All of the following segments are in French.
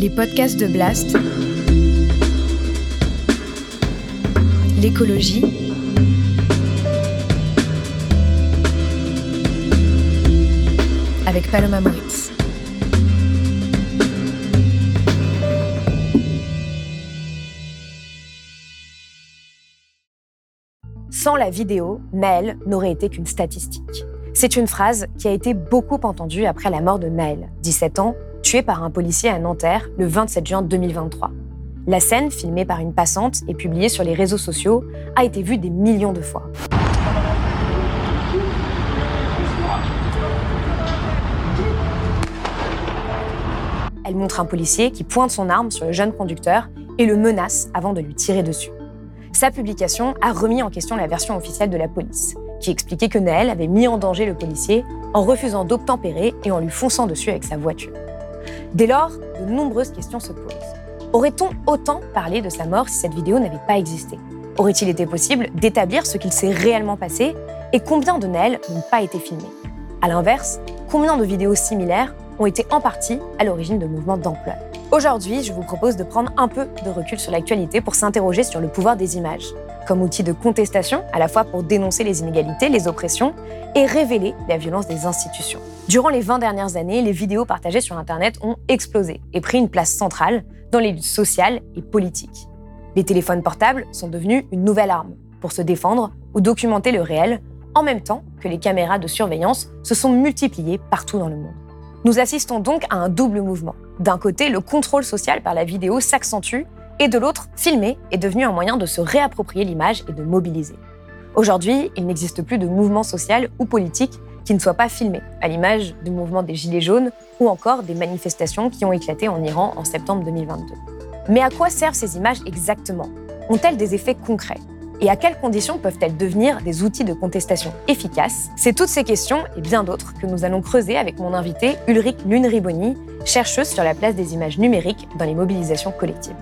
Les podcasts de Blast. L'écologie. Avec Paloma Moritz. Sans la vidéo, Naël n'aurait été qu'une statistique. C'est une phrase qui a été beaucoup entendue après la mort de Naël, 17 ans, tué par un policier à Nanterre le 27 juin 2023. La scène, filmée par une passante et publiée sur les réseaux sociaux, a été vue des millions de fois. Elle montre un policier qui pointe son arme sur le jeune conducteur et le menace avant de lui tirer dessus. Sa publication a remis en question la version officielle de la police, qui expliquait que Naël avait mis en danger le policier en refusant d'obtempérer et en lui fonçant dessus avec sa voiture. Dès lors, de nombreuses questions se posent. Aurait-on autant parlé de sa mort si cette vidéo n'avait pas existé? Aurait-il été possible d'établir ce qu'il s'est réellement passé? Et combien de Naël n'ont pas été filmés À l'inverse, combien de vidéos similaires ont été en partie à l'origine de mouvements d'ampleur? Aujourd'hui, je vous propose de prendre un peu de recul sur l'actualité pour s'interroger sur le pouvoir des images, comme outil de contestation, à la fois pour dénoncer les inégalités, les oppressions, et révéler la violence des institutions. Durant les 20 dernières années, les vidéos partagées sur Internet ont explosé et pris une place centrale dans les luttes sociales et politiques. Les téléphones portables sont devenus une nouvelle arme pour se défendre ou documenter le réel, en même temps que les caméras de surveillance se sont multipliées partout dans le monde. Nous assistons donc à un double mouvement. D'un côté, le contrôle social par la vidéo s'accentue, et de l'autre, filmer est devenu un moyen de se réapproprier l'image et de mobiliser. Aujourd'hui, il n'existe plus de mouvement social ou politique qui ne soit pas filmé, à l'image du mouvement des Gilets jaunes ou encore des manifestations qui ont éclaté en Iran en septembre 2022. Mais à quoi servent ces images exactement? Ont-elles des effets concrets? Et à quelles conditions peuvent-elles devenir des outils de contestation efficaces? C'est toutes ces questions et bien d'autres que nous allons creuser avec mon invité Ulrich Lune-Riboni, chercheuse sur la place des images numériques dans les mobilisations collectives.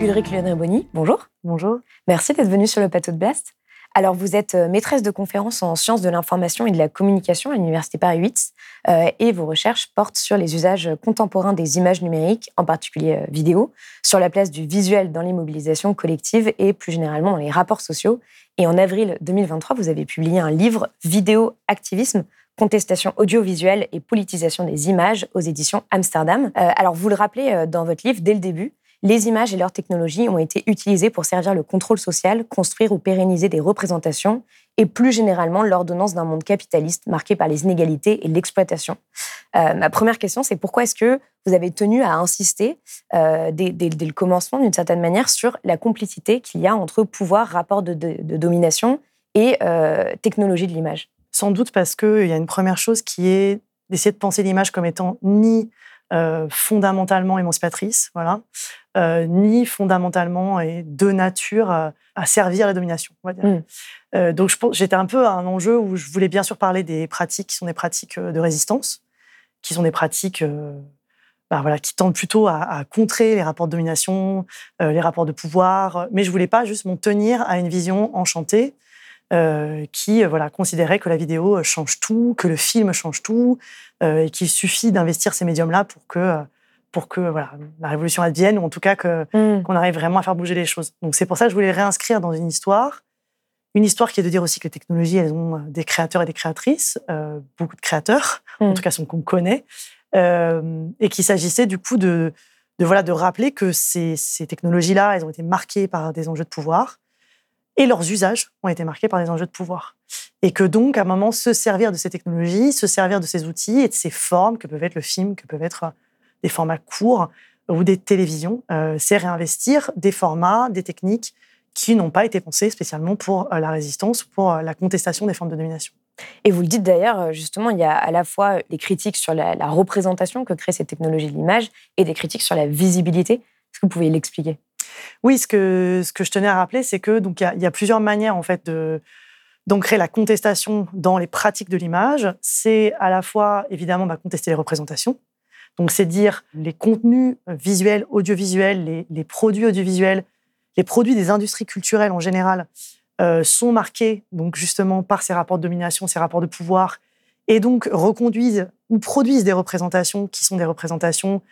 Ulrich Lune-Riboni, bonjour. Bonjour. Merci d'être venu sur le plateau de Blast. Alors, vous êtes euh, maîtresse de conférences en sciences de l'information et de la communication à l'Université Paris 8 euh, et vos recherches portent sur les usages contemporains des images numériques, en particulier euh, vidéo, sur la place du visuel dans les mobilisations collectives et plus généralement dans les rapports sociaux. Et en avril 2023, vous avez publié un livre Vidéo Activisme contestation audiovisuelle et politisation des images aux éditions Amsterdam. alors, vous le rappelez dans votre livre dès le début, les images et leurs technologies ont été utilisées pour servir le contrôle social, construire ou pérenniser des représentations et plus généralement l'ordonnance d'un monde capitaliste marqué par les inégalités et l'exploitation. Euh, ma première question, c'est pourquoi est-ce que vous avez tenu à insister euh, dès, le commencement, d'une certaine manière, sur la complicité qu'il y a entre pouvoir, rapport de, domination et euh, technologie de l'image? Sans doute parce qu'il y a une première chose qui est d'essayer de penser l'image comme étant ni fondamentalement émancipatrice, voilà, euh, ni fondamentalement et de nature à, servir la domination. Mm. Euh, donc j'étais un peu à un enjeu où je voulais bien sûr parler des pratiques qui sont des pratiques euh, de résistance, qui sont des pratiques bah, voilà, qui tendent plutôt à, contrer les rapports de domination, les rapports de pouvoir, mais je voulais pas juste m'en tenir à une vision enchantée qui voilà considérait que la vidéo change tout, que le film change tout, et qu'il suffit d'investir ces médiums-là pour que pour que voilà, la révolution advienne, ou en tout cas mm. qu'on arrive vraiment à faire bouger les choses. Donc c'est pour ça que je voulais réinscrire dans une histoire, une histoire qui est de dire aussi que les technologies, elles ont des créateurs et des créatrices, euh, beaucoup de créateurs, en mm. tout cas ceux qu'on connaît, euh, et qu'il s'agissait du coup de, de, voilà, de rappeler que ces, ces technologies-là, elles ont été marquées par des enjeux de pouvoir, et leurs usages ont été marqués par des enjeux de pouvoir. Et que donc, à un moment, se servir de ces technologies, se servir de ces outils et de ces formes que peuvent être le film, que peuvent être des formats courts ou des télévisions, euh, c'est réinvestir des formats, des techniques qui n'ont pas été pensés spécialement pour euh, la résistance ou pour euh, la contestation des formes de domination. Et vous le dites d'ailleurs, justement, il y a à la fois des critiques sur la, représentation que créent ces technologies de l'image et des critiques sur la visibilité. Est-ce que vous pouvez l'expliquer? Oui, ce que, je tenais à rappeler, c'est que donc il y, a plusieurs manières en fait d'ancrer la contestation dans les pratiques de l'image. C'est à la fois évidemment bah, contester les représentations, donc, c'est dire les contenus visuels, audiovisuels, les, produits audiovisuels, les produits des industries culturelles en général euh, sont marqués donc justement par ces rapports de domination, ces rapports de pouvoir, et donc reconduisent ou produisent des représentations qui sont des représentations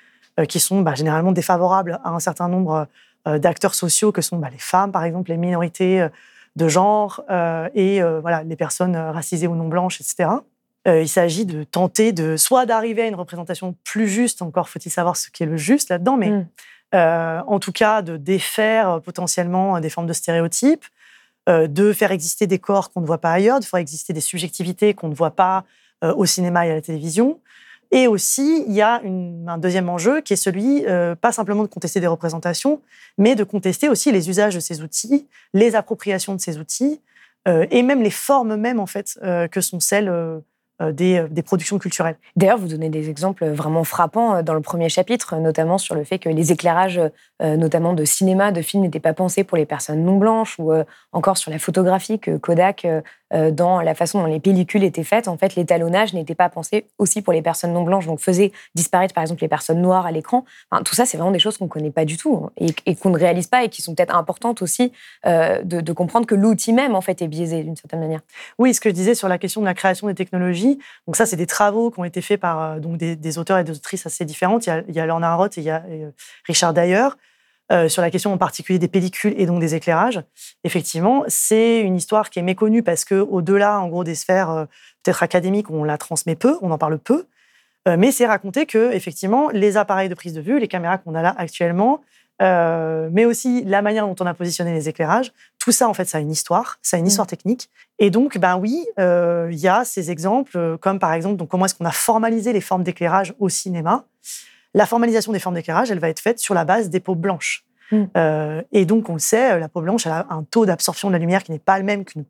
qui sont bah, généralement défavorables à un certain nombre d'acteurs sociaux que sont bah, les femmes, par exemple, les minorités de genre et voilà, les personnes racisées ou non blanches, etc. il s'agit de tenter de soit d'arriver à une représentation plus juste, encore faut-il savoir ce qui est le juste là-dedans, mais. Euh, en tout cas de défaire euh, potentiellement des formes de stéréotypes, euh, de faire exister des corps qu'on ne voit pas ailleurs, de faire exister des subjectivités qu'on ne voit pas au cinéma et à la télévision. Et aussi, il y a un deuxième enjeu qui est celui, pas simplement de contester des représentations, mais de contester aussi les usages de ces outils, les appropriations de ces outils, et même les formes mêmes, en fait, que sont celles euh, euh, des, productions culturelles. D'ailleurs, vous donnez des exemples vraiment frappants euh, dans le premier chapitre, notamment sur le fait que les éclairages, notamment de cinéma, de films, n'étaient pas pensés pour les personnes non blanches, ou encore sur la photographie que Kodak, dans la façon dont les pellicules étaient faites, en fait, l'étalonnage n'était pas pensé aussi pour les personnes non blanches, donc faisait disparaître par exemple les personnes noires à l'écran. tout ça, c'est vraiment des choses qu'on ne connaît pas du tout hein, et, qu'on ne réalise pas et qui sont peut-être importantes aussi de, de comprendre que l'outil même, en fait, est biaisé d'une certaine manière. Oui, ce que je disais sur la question de la création des technologies, donc ça, c'est des travaux qui ont été faits par euh, donc des, auteurs et des autrices assez différentes. Il y a, Lorna Roth et il y a euh, Richard Dyer. Euh, sur la question en particulier des pellicules et donc des éclairages. Effectivement, c'est une histoire qui est méconnue parce que au-delà, en gros, des sphères peut-être académiques, on la transmet peu, on en parle peu. mais c'est raconté que effectivement, les appareils de prise de vue, les caméras qu'on a là actuellement, euh, mais aussi la manière dont on a positionné les éclairages. Tout ça, en fait, ça a une histoire, ça a une mmh. histoire technique. Et donc, ben oui, euh, il y a ces exemples, euh, comme par exemple, donc comment est-ce qu'on a formalisé les formes d'éclairage au cinéma. La formalisation des formes d'éclairage, elle va être faite sur la base des peaux blanches. Mmh. et donc, on le sait, la peau blanche, elle a un taux d'absorption de la lumière qui n'est pas le même qu'une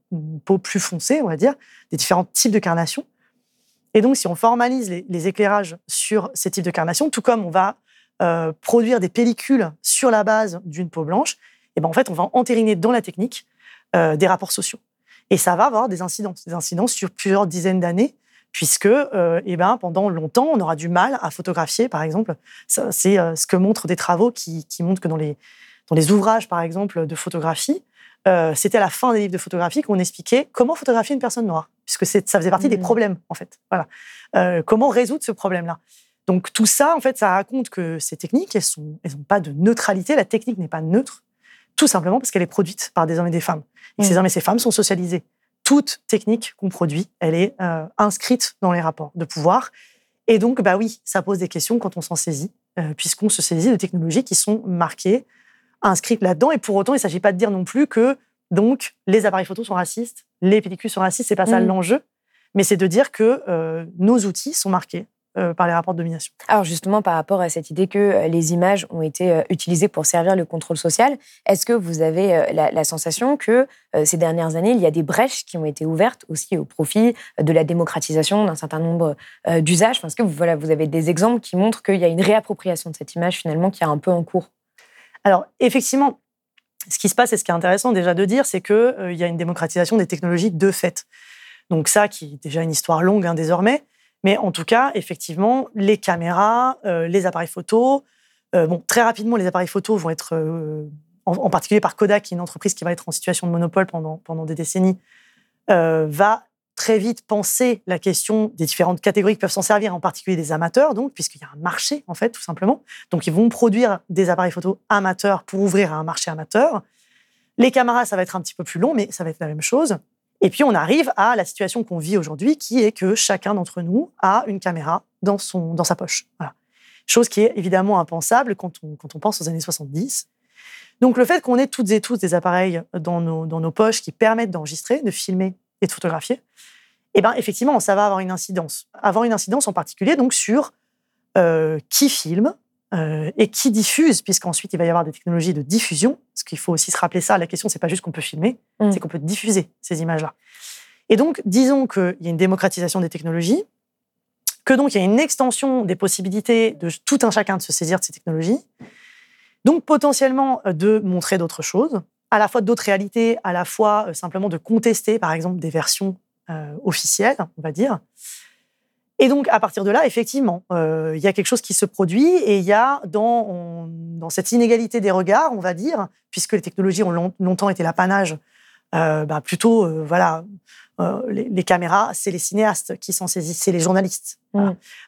peau plus foncée, on va dire, des différents types de carnation. Et donc, si on formalise les, les éclairages sur ces types de carnation, tout comme on va euh, produire des pellicules sur la base d'une peau blanche, et eh ben en fait, on va entériner dans la technique euh, des rapports sociaux. Et ça va avoir des incidences, des incidences sur plusieurs dizaines d'années, puisque euh, eh ben, pendant longtemps, on aura du mal à photographier, par exemple. C'est ce que montrent des travaux qui, montrent que dans les, dans les ouvrages, par exemple, de photographie, c'était à la fin des livres de photographie qu'on expliquait comment photographier une personne noire, puisque ça faisait partie des mmh. problèmes, en fait. Voilà. comment résoudre ce problème-là? Donc tout ça, en fait, ça raconte que ces techniques, elles n'ont elles pas de neutralité. La technique n'est pas neutre, tout simplement parce qu'elle est produite par des hommes et des femmes. Et ces hommes et ces femmes sont socialisés. Toute technique qu'on produit, elle est euh, inscrite dans les rapports de pouvoir. Et donc, bah oui, ça pose des questions quand on s'en saisit, euh, puisqu'on se saisit de technologies qui sont marquées, inscrites là-dedans. Et pour autant, il ne s'agit pas de dire non plus que donc les appareils photo sont racistes, les pellicules sont racistes. C'est pas ça mmh. l'enjeu, mais c'est de dire que euh, nos outils sont marqués par les rapports de domination. Alors justement, par rapport à cette idée que euh, les images ont été euh, utilisées pour servir le contrôle social, est-ce que vous avez la, sensation que ces dernières années, il y a des brèches qui ont été ouvertes aussi au profit de la démocratisation d'un certain nombre d'usages? Est-ce que vous, voilà, vous avez des exemples qui montrent qu'il y a une réappropriation de cette image finalement qui est un peu en cours? Alors effectivement, ce qui se passe et ce qui est intéressant déjà de dire, c'est qu'il y a une démocratisation des technologies de fait. Donc ça, qui est déjà une histoire longue hein, désormais, mais en tout cas, effectivement, les caméras, euh, les appareils photo, euh, bon, très rapidement, les appareils photo vont être, euh, en, particulier par Kodak, qui est une entreprise qui va être en situation de monopole pendant, pendant des décennies, va très vite penser la question des différentes catégories qui peuvent s'en servir, en particulier des amateurs, donc, puisqu'il y a un marché, en fait, tout simplement. Donc, ils vont produire des appareils photo amateurs pour ouvrir à un marché amateur. Les caméras, ça va être un petit peu plus long, mais ça va être la même chose. Et puis on arrive à la situation qu'on vit aujourd'hui, qui est que chacun d'entre nous a une caméra dans, son, dans sa poche. Chose qui est évidemment impensable quand on, quand on pense aux années 70. Donc le fait qu'on ait toutes et tous des appareils dans nos, dans nos poches qui permettent d'enregistrer, de filmer et de photographier, eh ben, effectivement, ça va avoir une incidence. Avoir une incidence en particulier donc sur euh, qui filme, euh, et qui diffuse, puisqu'ensuite il va y avoir des technologies de diffusion. Parce qu'il faut aussi se rappeler ça. La question, c'est pas juste qu'on peut filmer, mm. c'est qu'on peut diffuser ces images-là. Et donc, disons qu'il y a une démocratisation des technologies, que donc il y a une extension des possibilités de tout un chacun de se saisir de ces technologies, donc potentiellement euh, de montrer d'autres choses, à la fois d'autres réalités, à la fois euh, simplement de contester, par exemple, des versions officielles, on va dire. Et donc, à partir de là, effectivement, euh, il y a quelque chose qui se produit et il y a dans, dans cette inégalité des regards, on va dire, puisque les technologies ont longtemps été l'apanage euh, bah, plutôt euh, voilà, les, les caméras, c'est les cinéastes qui s'en saisissent, c'est les journalistes. Mm.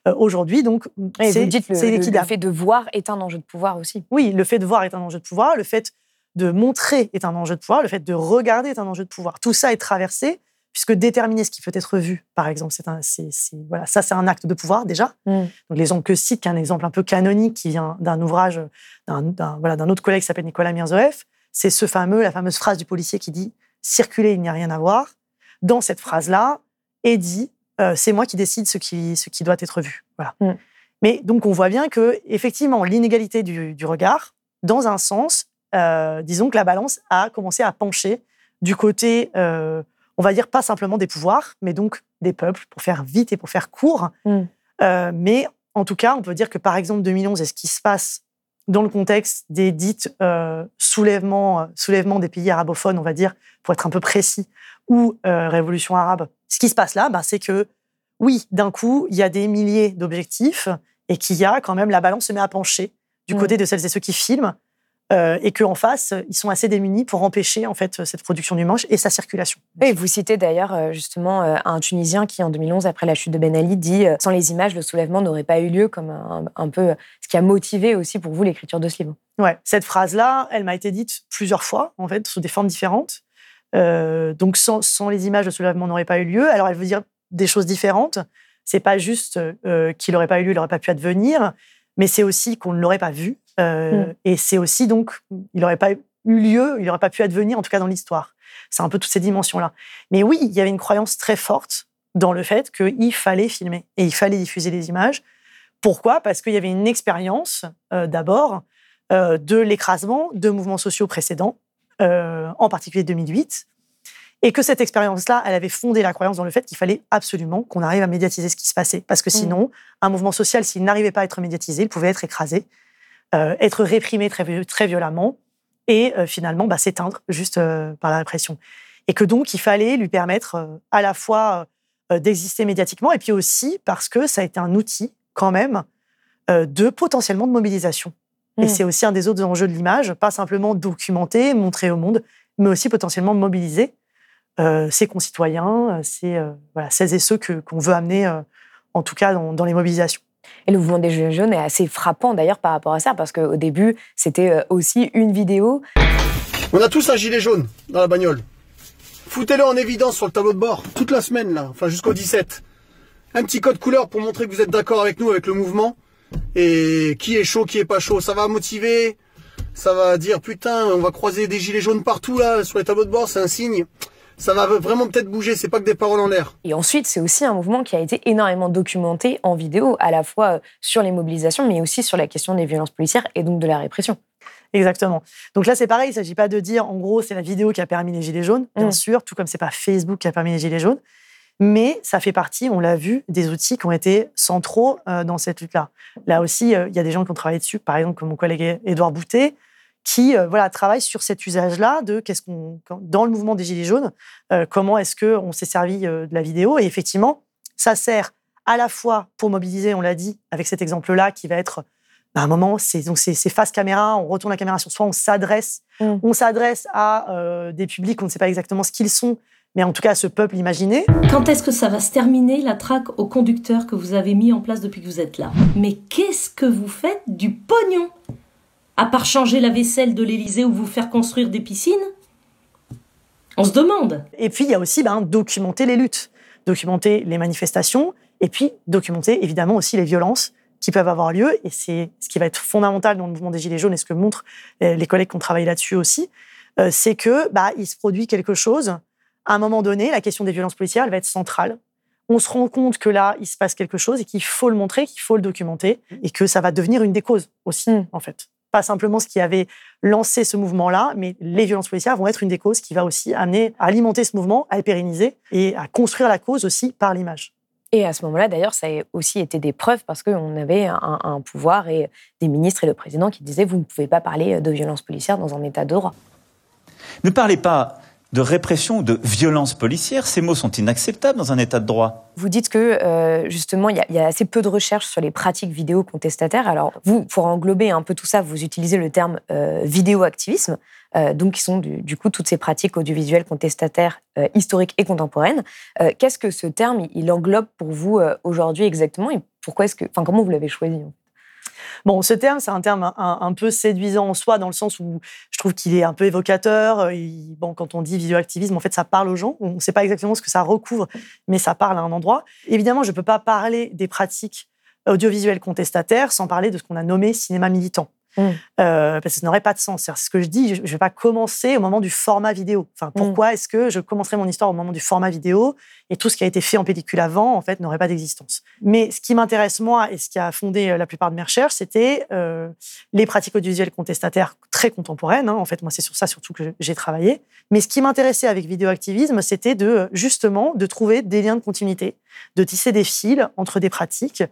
Voilà. Aujourd'hui, donc, c'est le, le- fait de voir est un enjeu de pouvoir aussi. Oui, le fait de voir est un enjeu de pouvoir, le fait de montrer est un enjeu de pouvoir, le fait de regarder est un enjeu de pouvoir. Tout ça est traversé, puisque déterminer ce qui peut être vu, par exemple, c'est un, voilà, ça c'est un acte de pouvoir déjà. Mm. Donc l'exemple que cite, qui est un exemple un peu canonique, qui vient d'un ouvrage d'un, d'un- voilà, d'un autre collègue qui s'appelle Nicolas Mirzoeff, c'est ce fameux, la fameuse phrase du policier qui dit « circuler, il n'y a rien à voir ». Dans cette phrase-là, est dit euh, c'est moi qui décide ce qui, ce qui doit être vu ». Voilà. Mm. Mais donc on voit bien que effectivement l'inégalité du, du regard, dans un sens, euh, disons que la balance a commencé à pencher du côté, euh, on va dire pas simplement des pouvoirs, mais donc des peuples, pour faire vite et pour faire court. Mm. Euh, mais en tout cas, on peut dire que par exemple 2011 et ce qui se passe dans le contexte des dites euh, soulèvements, euh, soulèvements des pays arabophones, on va dire, pour être un peu précis, ou euh, révolution arabe, ce qui se passe là, bah, c'est que oui, d'un coup, il y a des milliers d'objectifs et qu'il y a quand même la balance se met à pencher du Mm. côté de celles et ceux qui filment euh, et qu'en face, ils sont assez démunis pour empêcher en fait cette production du manche et sa circulation. Et vous citez d'ailleurs euh, justement euh, un Tunisien qui, en 2011, après la chute de Ben Ali, dit euh, Sans les images, le soulèvement n'aurait pas eu lieu, comme un, un peu ce qui a motivé aussi pour vous l'écriture de ce livre. Ouais, cette phrase-là, elle m'a été dite plusieurs fois, en fait, sous des formes différentes. Euh, donc, sans, sans les images, le soulèvement n'aurait pas eu lieu. Alors, elle veut dire des choses différentes. C'est pas juste euh, qu'il n'aurait pas eu lieu, il n'aurait pas pu advenir, mais c'est aussi qu'on ne l'aurait pas vu. Euh, Mm. Et c'est aussi donc, il n'aurait pas eu lieu, il n'aurait pas pu advenir, en tout cas dans l'histoire. C'est un peu toutes ces dimensions-là. Mais oui, il y avait une croyance très forte dans le fait qu'il fallait filmer et il fallait diffuser les images. Pourquoi? Parce qu'il y avait une expérience, euh, d'abord, euh, de l'écrasement de mouvements sociaux précédents, en particulier 2008, et que cette expérience-là, elle avait fondé la croyance dans le fait qu'il fallait absolument qu'on arrive à médiatiser ce qui se passait, parce que sinon, un mouvement social, s'il n'arrivait pas à être médiatisé, il pouvait être écrasé, être réprimé très, très violemment, et euh, finalement bah, s'éteindre juste euh, par la répression. Et que donc, il fallait lui permettre euh, à la fois euh, d'exister médiatiquement, et puis aussi parce que ça a été un outil, quand même, euh, de potentiellement de mobilisation. Et Mm. c'est aussi un des autres enjeux de l'image, pas simplement documenter, montrer au monde, mais aussi potentiellement mobiliser euh, ses concitoyens, euh, ses, euh, voilà, celles et ceux que- qu'on veut amener, euh, en tout cas dans, dans les mobilisations. Et le mouvement des Gilets jaunes est assez frappant d'ailleurs par rapport à ça, parce qu'au début, c'était euh, aussi une vidéo. On a tous un gilet jaune dans la bagnole. Foutez-le en évidence sur le tableau de bord, toute la semaine là, enfin jusqu'au 17. Un petit code couleur pour montrer que vous êtes d'accord avec nous, avec le mouvement. Et qui est chaud, qui est pas chaud. Ça va motiver, ça va dire putain, on va croiser des gilets jaunes partout là, sur les tableaux de bord, c'est un signe. Ça va vraiment peut-être bouger, c'est pas que des paroles en l'air. Et ensuite, c'est aussi un mouvement qui a été énormément documenté en vidéo, à la fois euh, sur les mobilisations, mais aussi sur la question des violences policières et donc de la répression. Exactement. Donc là, c'est pareil, il ne s'agit pas de dire, en gros, c'est la vidéo qui a permis les Gilets jaunes, bien Mm. sûr, tout comme c'est pas Facebook qui a permis les Gilets jaunes, mais ça fait partie, on l'a vu, des outils qui ont été centraux euh, dans cette lutte-là. Là aussi, euh, il y a des gens qui ont travaillé dessus, par exemple, comme mon collègue Édouard Boutet, qui euh, voilà, travaille sur cet usage-là de qu'est-ce qu'on, dans le mouvement des Gilets jaunes, euh, comment est-ce qu'on s'est servi euh, de la vidéo. Et effectivement, ça sert à la fois pour mobiliser, on l'a dit, avec cet exemple-là, qui va être à un moment, c'est donc c'est face caméra, on retourne la caméra sur soi, on s'adresse, Mm. on s'adresse à des publics, on ne sait pas exactement ce qu'ils sont, mais en tout cas à ce peuple imaginé. Quand est-ce que ça va se terminer, la traque au conducteur que vous avez mis en place depuis que vous êtes là? Mais qu'est-ce que vous faites du pognon? À part changer la vaisselle de l'Élysée ou vous faire construire des piscines On se demande. Et puis il y a aussi ben, documenter les luttes, documenter les manifestations, et puis documenter évidemment aussi les violences qui peuvent avoir lieu. Et c'est ce qui va être fondamental dans le mouvement des Gilets jaunes et ce que montrent les collègues qui ont travaillé là-dessus aussi, euh, c'est que bah, il se produit quelque chose. À un moment donné, la question des violences policières, elle va être centrale. On se rend compte que là, il se passe quelque chose et qu'il faut le montrer, qu'il faut le documenter, et que ça va devenir une des causes aussi, Mm. en fait. Pas simplement ce qui avait lancé ce mouvement-là, mais les violences policières vont être une des causes qui va aussi amener à alimenter ce mouvement, à le pérenniser et à construire la cause aussi par l'image. Et à ce moment-là, d'ailleurs, ça a aussi été des preuves parce qu'on avait un, un pouvoir et des ministres et le président qui disaient vous ne pouvez pas parler de violences policières dans un état de droit. Ne parlez pas de répression ou de violence policière. Ces mots sont inacceptables dans un état de droit. Vous dites que euh, justement, il y, a assez peu de recherches sur les pratiques vidéo contestataires. Alors, vous, pour englober un peu tout ça, vous utilisez le terme euh, vidéo-activisme, euh, donc qui sont du, du, coup toutes ces pratiques audiovisuelles contestataires euh, historiques et contemporaines. Qu'est-ce que ce terme il englobe pour vous aujourd'hui exactement et pourquoi est-ce que, enfin, comment vous l'avez choisi Bon, ce terme, c'est un terme un, peu séduisant en soi, dans le sens où je trouve qu'il est un peu évocateur. Il, bon, quand on dit vidéoactivisme, en fait, ça parle aux gens. On ne sait pas exactement ce que ça recouvre, mais ça parle à un endroit. Évidemment, je ne peux pas parler des pratiques audiovisuelles contestataires sans parler de ce qu'on a nommé cinéma militant. Mmh. Euh, parce que ça n'aurait pas de sens. C'est ce que je dis, je ne vais pas commencer au moment du format vidéo. Enfin, pourquoi mmh. est-ce que je commencerai mon histoire au moment du format vidéo et tout ce qui a été fait en pellicule avant, en fait, n'aurait pas d'existence. Mais ce qui m'intéresse, moi, et ce qui a fondé euh, la plupart de mes recherches, c'était euh, les pratiques audiovisuelles contestataires très contemporaines. Hein. En fait, moi, c'est sur ça surtout que j'ai travaillé. Mais ce qui m'intéressait avec vidéoactivisme, c'était de, justement, de trouver des liens de continuité, de tisser des fils entre des pratiques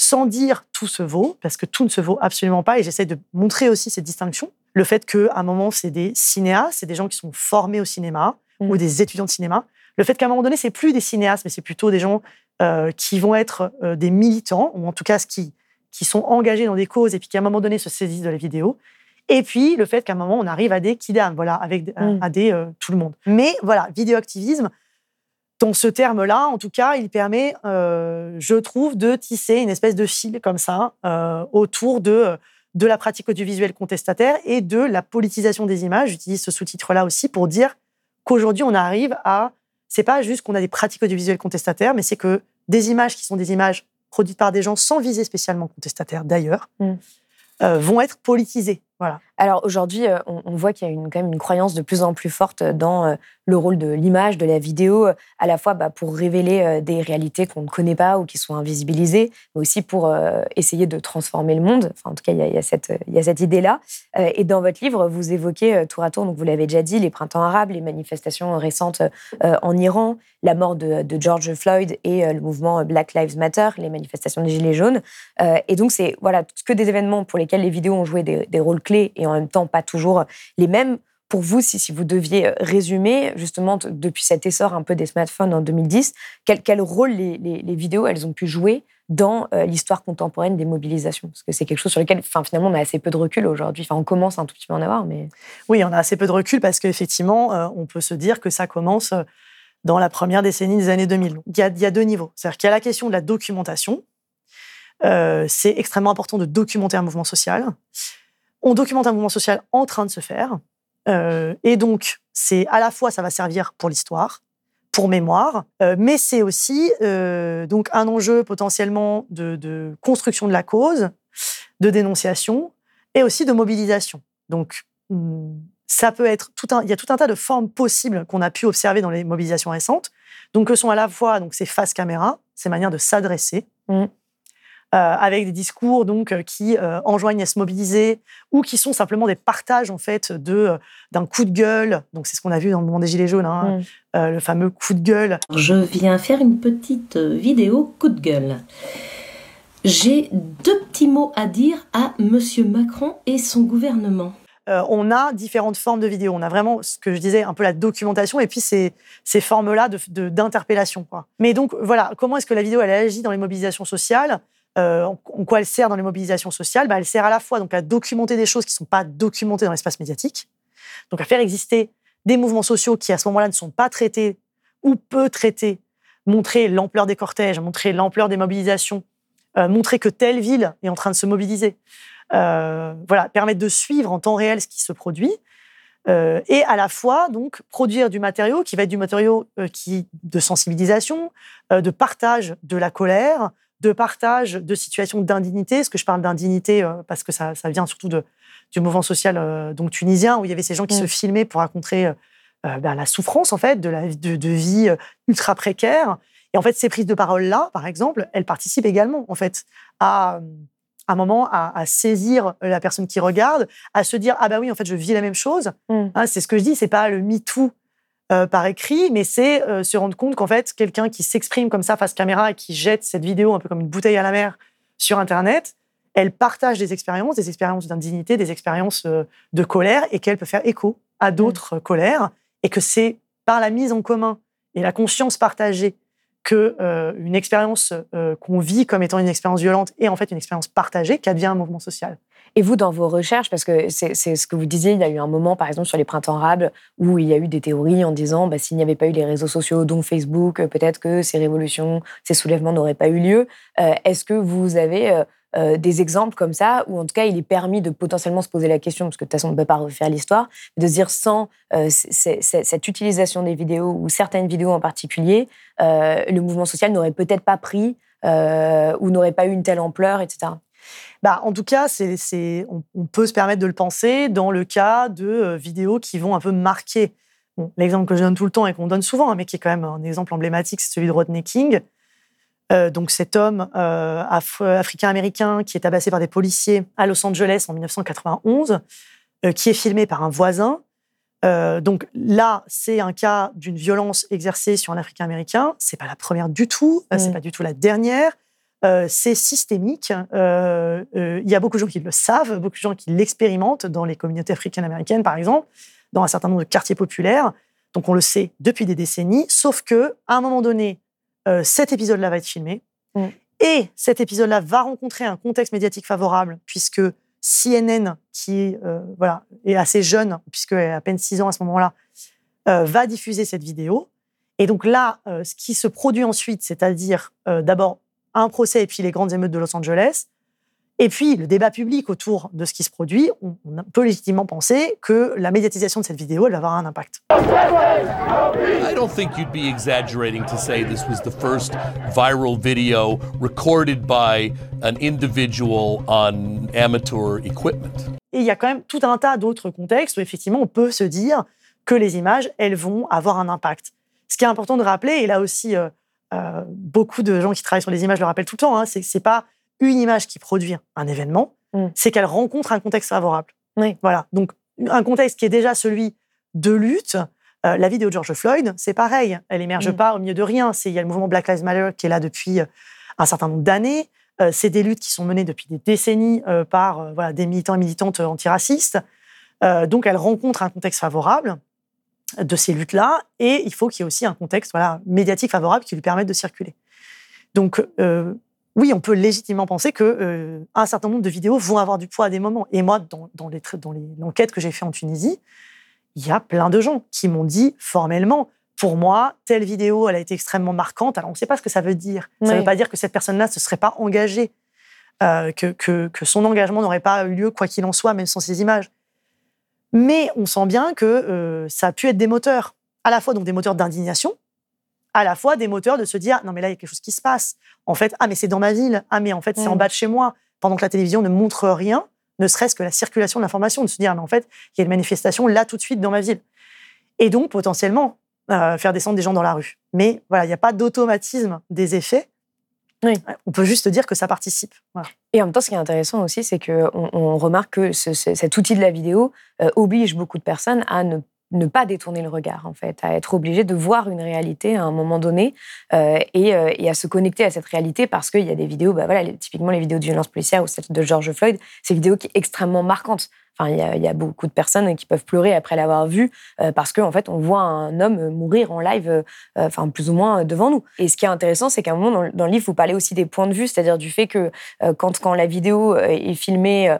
sans dire tout se vaut, parce que tout ne se vaut absolument pas. Et j'essaie de montrer aussi cette distinction. Le fait qu'à un moment, c'est des cinéastes, c'est des gens qui sont formés au cinéma mmh. ou des étudiants de cinéma. Le fait qu'à un moment donné, c'est plus des cinéastes, mais c'est plutôt des gens euh, qui vont être euh, des militants, ou en tout cas qui, qui sont engagés dans des causes et puis qui à un moment donné se saisissent de la vidéo. Et puis le fait qu'à un moment, on arrive à des kidam, voilà, avec mmh. à, des euh, tout le monde. Mais voilà, vidéoactivisme, dans ce terme-là, en tout cas, il permet, euh, je trouve, de tisser une espèce de fil comme ça euh, autour de, de la pratique audiovisuelle contestataire et de la politisation des images. J'utilise ce sous-titre-là aussi pour dire qu'aujourd'hui, on arrive à. C'est pas juste qu'on a des pratiques audiovisuelles contestataires, mais c'est que des images qui sont des images produites par des gens sans viser spécialement contestataire d'ailleurs, mm. euh, vont être politisées. Voilà. Alors aujourd'hui, euh, on, voit qu'il y a une, quand même une croyance de plus en plus forte dans euh, le rôle de l'image, de la vidéo, euh, à la fois bah, pour révéler des réalités qu'on ne connaît pas ou qui sont invisibilisées, mais aussi pour essayer de transformer le monde. Enfin, en tout cas, il y a, cette, idée-là. Et dans votre livre, vous évoquez tour à tour, donc vous l'avez déjà dit, les printemps arabes, les manifestations récentes en Iran, la mort de, de George Floyd et le mouvement Black Lives Matter, les manifestations des Gilets jaunes. Et donc, c'est voilà, que des événements pour lesquels les vidéos ont joué des, des rôles clés et en même temps pas toujours les mêmes. Pour vous, si, vous deviez euh, résumer, justement, depuis cet essor un peu des smartphones en 2010, quel, rôle les, vidéos elles ont pu jouer dans euh, l'histoire contemporaine des mobilisations? Parce que c'est quelque chose sur lequel, finalement, on a assez peu de recul aujourd'hui. Enfin, on commence un tout petit peu à en avoir, mais... Oui, on a assez peu de recul parce qu'effectivement, euh, on peut se dire que ça commence dans la première décennie des années 2000. Il y a, deux niveaux. C'est-à-dire qu'il y a la question de la documentation. C'est extrêmement important de documenter un mouvement social on documente un mouvement social en train de se faire. Euh, et donc, c'est à la fois, ça va servir pour l'histoire, pour mémoire, euh, mais c'est aussi euh, donc un enjeu potentiellement de, construction de la cause, de dénonciation et aussi de mobilisation. Donc, hmm, ça peut être tout un, il y a tout un tas de formes possibles qu'on a pu observer dans les mobilisations récentes. Donc, que sont à la fois donc ces faces caméra, ces manières de s'adresser, mmh. Euh, avec des discours donc euh, qui euh, enjoignent à se mobiliser ou qui sont simplement des partages en fait de d'un coup de gueule. Donc c'est ce qu'on a vu dans le moment des gilets jaunes, hein, mm. le fameux coup de gueule. Je viens faire une petite vidéo coup de gueule. J'ai deux petits mots à dire à Monsieur Macron et son gouvernement. Euh, on a différentes formes de vidéos. On a vraiment ce que je disais, un peu la documentation et puis ces, ces formes-là d'interpellation. De, Mais donc, voilà, comment est-ce que la vidéo, elle agit dans les mobilisations sociales? Euh, en, quoi elle sert dans les mobilisations sociales bah, Elle sert à la fois donc, à documenter des choses qui ne sont pas documentées dans l'espace médiatique, donc à faire exister des mouvements sociaux qui, à ce moment-là, ne sont pas traités ou peu traités, montrer l'ampleur des cortèges, montrer l'ampleur des mobilisations, euh, montrer que telle ville est en train de se mobiliser. Euh, voilà, permettre de suivre en temps réel ce qui se produit. Et à la fois donc produire du matériau qui va être du matériau qui de sensibilisation, de partage de la colère, de partage de situations d'indignité. Est-ce que je parle d'indignité parce que ça, ça, vient surtout de, du mouvement social donc tunisien où il y avait ces gens qui mmh. se filmaient pour raconter ben, la souffrance en fait de la de, de, vie ultra précaire. Et en fait, ces prises de parole là, par exemple, elles participent également en fait à un moment à, saisir la personne qui regarde, à se dire ah bah oui en fait je vis la même chose. Mm. Hein, c'est ce que je dis, c'est pas le MeToo euh, par écrit, mais c'est euh, se rendre compte qu'en fait quelqu'un qui s'exprime comme ça face caméra et qui jette cette vidéo un peu comme une bouteille à la mer sur internet, elle partage des expériences, des expériences d'indignité, des expériences euh, de colère et qu'elle peut faire écho à d'autres mm. colères et que c'est par la mise en commun et la conscience partagée que une expérience qu'on vit comme étant une expérience violente est en fait une expérience partagée qu'advient un mouvement social. Et vous, dans vos recherches, parce que c'est ce que vous disiez, il y a eu un moment, par exemple, sur les printemps arabes, où il y a eu des théories en disant, bah, s'il n'y avait pas eu les réseaux sociaux, dont Facebook, euh, peut-être que ces révolutions, ces soulèvements n'auraient pas eu lieu. Est-ce que vous avez euh, des exemples comme ça, où en tout cas il est permis de potentiellement se poser la question, parce que de toute façon on ne peut pas refaire l'histoire, de se dire sans euh, cette utilisation des vidéos ou certaines vidéos en particulier, euh, le mouvement social n'aurait peut-être pas pris ou n'aurait pas eu une telle ampleur, etc. Bah, en tout cas, c'est, on, peut se permettre de le penser dans le cas de vidéos qui vont un peu marquer. l'exemple que je donne tout le temps et qu'on donne souvent, hein, mais qui est quand même un exemple emblématique, c'est celui de Rodney King. Euh, donc cet homme euh, africain-américain qui est tabassé par des policiers à Los Angeles en 1991, euh, qui est filmé par un voisin. donc là, c'est un cas d'une violence exercée sur un Africain-américain. C'est pas la première du tout, c'est mm. pas du tout la dernière. C'est systémique. Il y a beaucoup de gens qui le savent, beaucoup de gens qui l'expérimentent dans les communautés africaines-américaines, par exemple, dans un certain nombre de quartiers populaires. Donc on le sait depuis des décennies, sauf que à un moment donné, euh, cet épisode-là va être filmé. Mm. Et cet épisode-là va rencontrer un contexte médiatique favorable, puisque CNN, qui euh, voilà, est assez jeune, puisqu'elle a à peine 6 ans à ce moment-là, euh, va diffuser cette vidéo. Et donc là, ce qui se produit ensuite, c'est-à-dire d'abord un procès et puis les grandes émeutes de Los Angeles, et puis, le débat public autour de ce qui se produit, on, peut légitimement penser que la médiatisation de cette vidéo, elle va avoir un impact. I don't think you'd be exaggerating to say this was the first viral video recorded by an individual on amateur equipment. Et il y a quand même tout un tas d'autres contextes où effectivement on peut se dire que les images, elles vont avoir un impact. Ce qui est important de rappeler, et là aussi, euh, euh, beaucoup de gens qui travaillent sur les images le rappellent tout le temps, hein, c'est que pas une image qui produit un événement, mm. c'est qu'elle rencontre un contexte favorable. Voilà. Donc, un contexte qui est déjà celui de lutte. Euh, la vidéo de George Floyd, c'est pareil. Elle émerge mm. pas au milieu de rien. Il y a le mouvement Black Lives Matter qui est là depuis euh, un certain nombre d'années. Euh, c'est des luttes qui sont menées depuis des décennies par voilà, des militants et militantes antiracistes. donc, elle rencontre un contexte favorable de ces luttes-là. Et il faut qu'il y ait aussi un contexte voilà, médiatique favorable qui lui permette de circuler. Donc, oui, on peut légitimement penser que euh, un certain nombre de vidéos vont avoir du poids à des moments. Et moi, dans, dans les dans l'enquête que j'ai fait en Tunisie, il y a plein de gens qui m'ont dit formellement, pour moi, telle vidéo, elle a été extrêmement marquante. Alors, on ne sait pas ce que ça veut dire. Ça ne veut pas dire que cette personne-là ne se serait pas engagée, euh, que, que, que, son engagement n'aurait pas eu lieu, quoi qu'il en soit, même sans ces images. Mais on sent bien que euh, ça a pu être des moteurs, à la fois donc des moteurs d'indignation, à la fois des moteurs de se dire non mais là il y a quelque chose qui se passe. En fait, ah mais c'est dans ma ville, ah mais en fait c'est en mm. bas de chez moi, pendant que la télévision ne montre rien, ne serait-ce que la circulation de l'information, de se dire mais en fait il y a une manifestation là tout de suite dans ma ville. Et donc potentiellement euh, faire descendre des gens dans la rue. Mais voilà, il n'y a pas d'automatisme des effets. On peut juste dire que ça participe. Et en même temps, ce qui est intéressant aussi, c'est qu'on on remarque que cet outil de la vidéo euh, oblige beaucoup de personnes à ne pas détourner le regard, en fait, à être obligé de voir une réalité à un moment donné euh, euh, et, à se connecter à cette réalité parce qu'il y a des vidéos, bah voilà, typiquement les vidéos de violence policière ou celle de George Floyd, c'est une vidéo qui est extrêmement marquante il y, a beaucoup de personnes qui peuvent pleurer après l'avoir vu euh, parce qu'en fait, on voit un homme mourir en live, euh, enfin plus ou moins devant nous. Et ce qui est intéressant, c'est qu'à un moment dans, le livre, vous parlez aussi des points de vue, c'est-à-dire du fait que euh, quand, la vidéo est filmée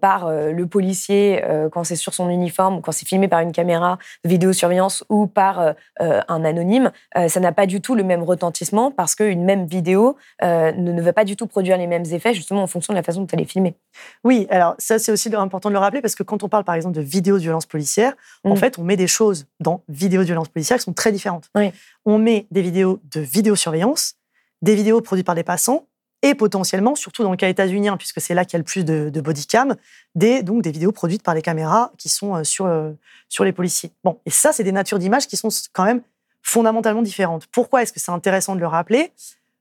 par le policier, quand c'est sur son uniforme, quand c'est filmé par une caméra de vidéosurveillance ou par un anonyme, ça n'a pas du tout le même retentissement parce qu'une même vidéo ne va pas du tout produire les mêmes effets justement en fonction de la façon dont elle est filmée. Oui, alors ça c'est aussi important de le rappeler parce que quand on parle par exemple de vidéos de violence policière, en mm. fait, on met des choses dans vidéos de violence policière qui sont très différentes. On met des vidéos de vidéosurveillance, des vidéos produites par des passants et potentiellement, surtout dans le cas états-unien, puisque c'est là qu'il y a le plus de, de bodycam, des, donc des vidéos produites par des caméras qui sont euh, sur, euh, sur les policiers. Bon, et ça, c'est des natures d'images qui sont quand même fondamentalement différentes. Pourquoi est-ce que c'est intéressant de le rappeler?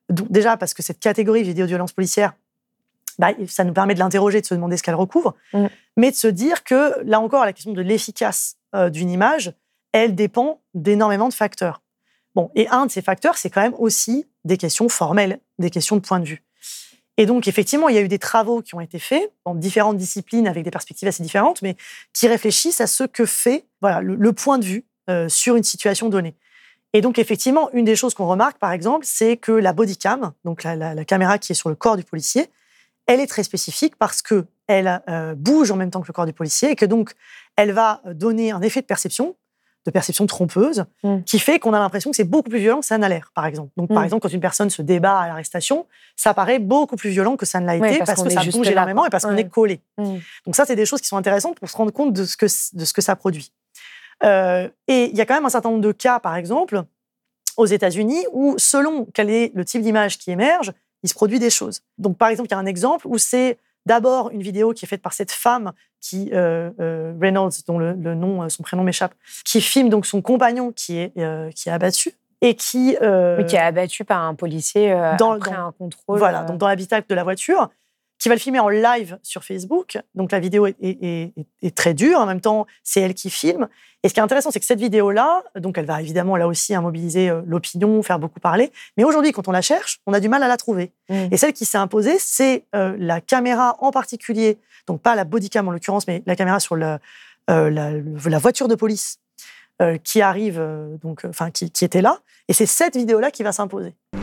Déjà parce que cette catégorie vidéo de violence policière, bah, ça nous permet de l'interroger, de se demander ce qu'elle recouvre, mm. mais de se dire que, là encore, la question de l'efficace euh, d'une image, elle dépend d'énormément de facteurs. Bon, et un de ces facteurs, c'est quand même aussi des questions formelles, des questions de point de vue. Et donc, effectivement, il y a eu des travaux qui ont été faits dans différentes disciplines avec des perspectives assez différentes, mais qui réfléchissent à ce que fait voilà, le, point de vue euh, sur une situation donnée. Et donc, effectivement, une des choses qu'on remarque, par exemple, c'est que la bodycam, donc la, la- la caméra qui est sur le corps du policier, elle est très spécifique parce que elle euh, bouge en même temps que le corps du policier et que donc elle va donner un effet de perception, de perception trompeuse, Mm. qui fait qu'on a l'impression que c'est beaucoup plus violent que ça n'a l'air, par exemple. Donc, par Mm. exemple, quand une personne se débat à l'arrestation, ça paraît beaucoup plus violent que ça ne l'a été parce que ça bouge énormément et parce qu'on est collé. Mm. Donc ça, c'est des choses qui sont intéressantes pour se rendre compte de ce que, de ce que ça produit. Euh, et il y a quand même un certain nombre de cas, par exemple, aux États-Unis, où selon quel est le type d'image qui émerge, il se produit des choses. Donc, par exemple, il y a un exemple où c'est d'abord une vidéo qui est faite par cette femme qui euh, euh, Reynolds, dont le, le nom, euh, son prénom m'échappe, qui filme donc son compagnon qui est euh, qui est abattu et qui qui est abattu par un policier dans- après dans- un contrôle. voilà, donc dans l'habitacle de la voiture, qui va le filmer en live sur Facebook. Donc la vidéo est, est- est- est très dure. En même temps, c'est elle qui filme. Et ce qui est intéressant, c'est que cette vidéo-là, donc elle va évidemment là aussi hein, mobiliser euh, l'opinion, faire beaucoup parler. Mais aujourd'hui, quand on la cherche, on a du mal à la trouver. Mm. Et celle qui s'est imposée, c'est euh, la caméra en particulier, donc pas la bodycam en l'occurrence, mais la caméra sur le- euh, la, la voiture de police euh, qui arrive, euh, donc, euh, enfin qui, qui était là. Et c'est cette vidéo-là qui va s'imposer. Sir,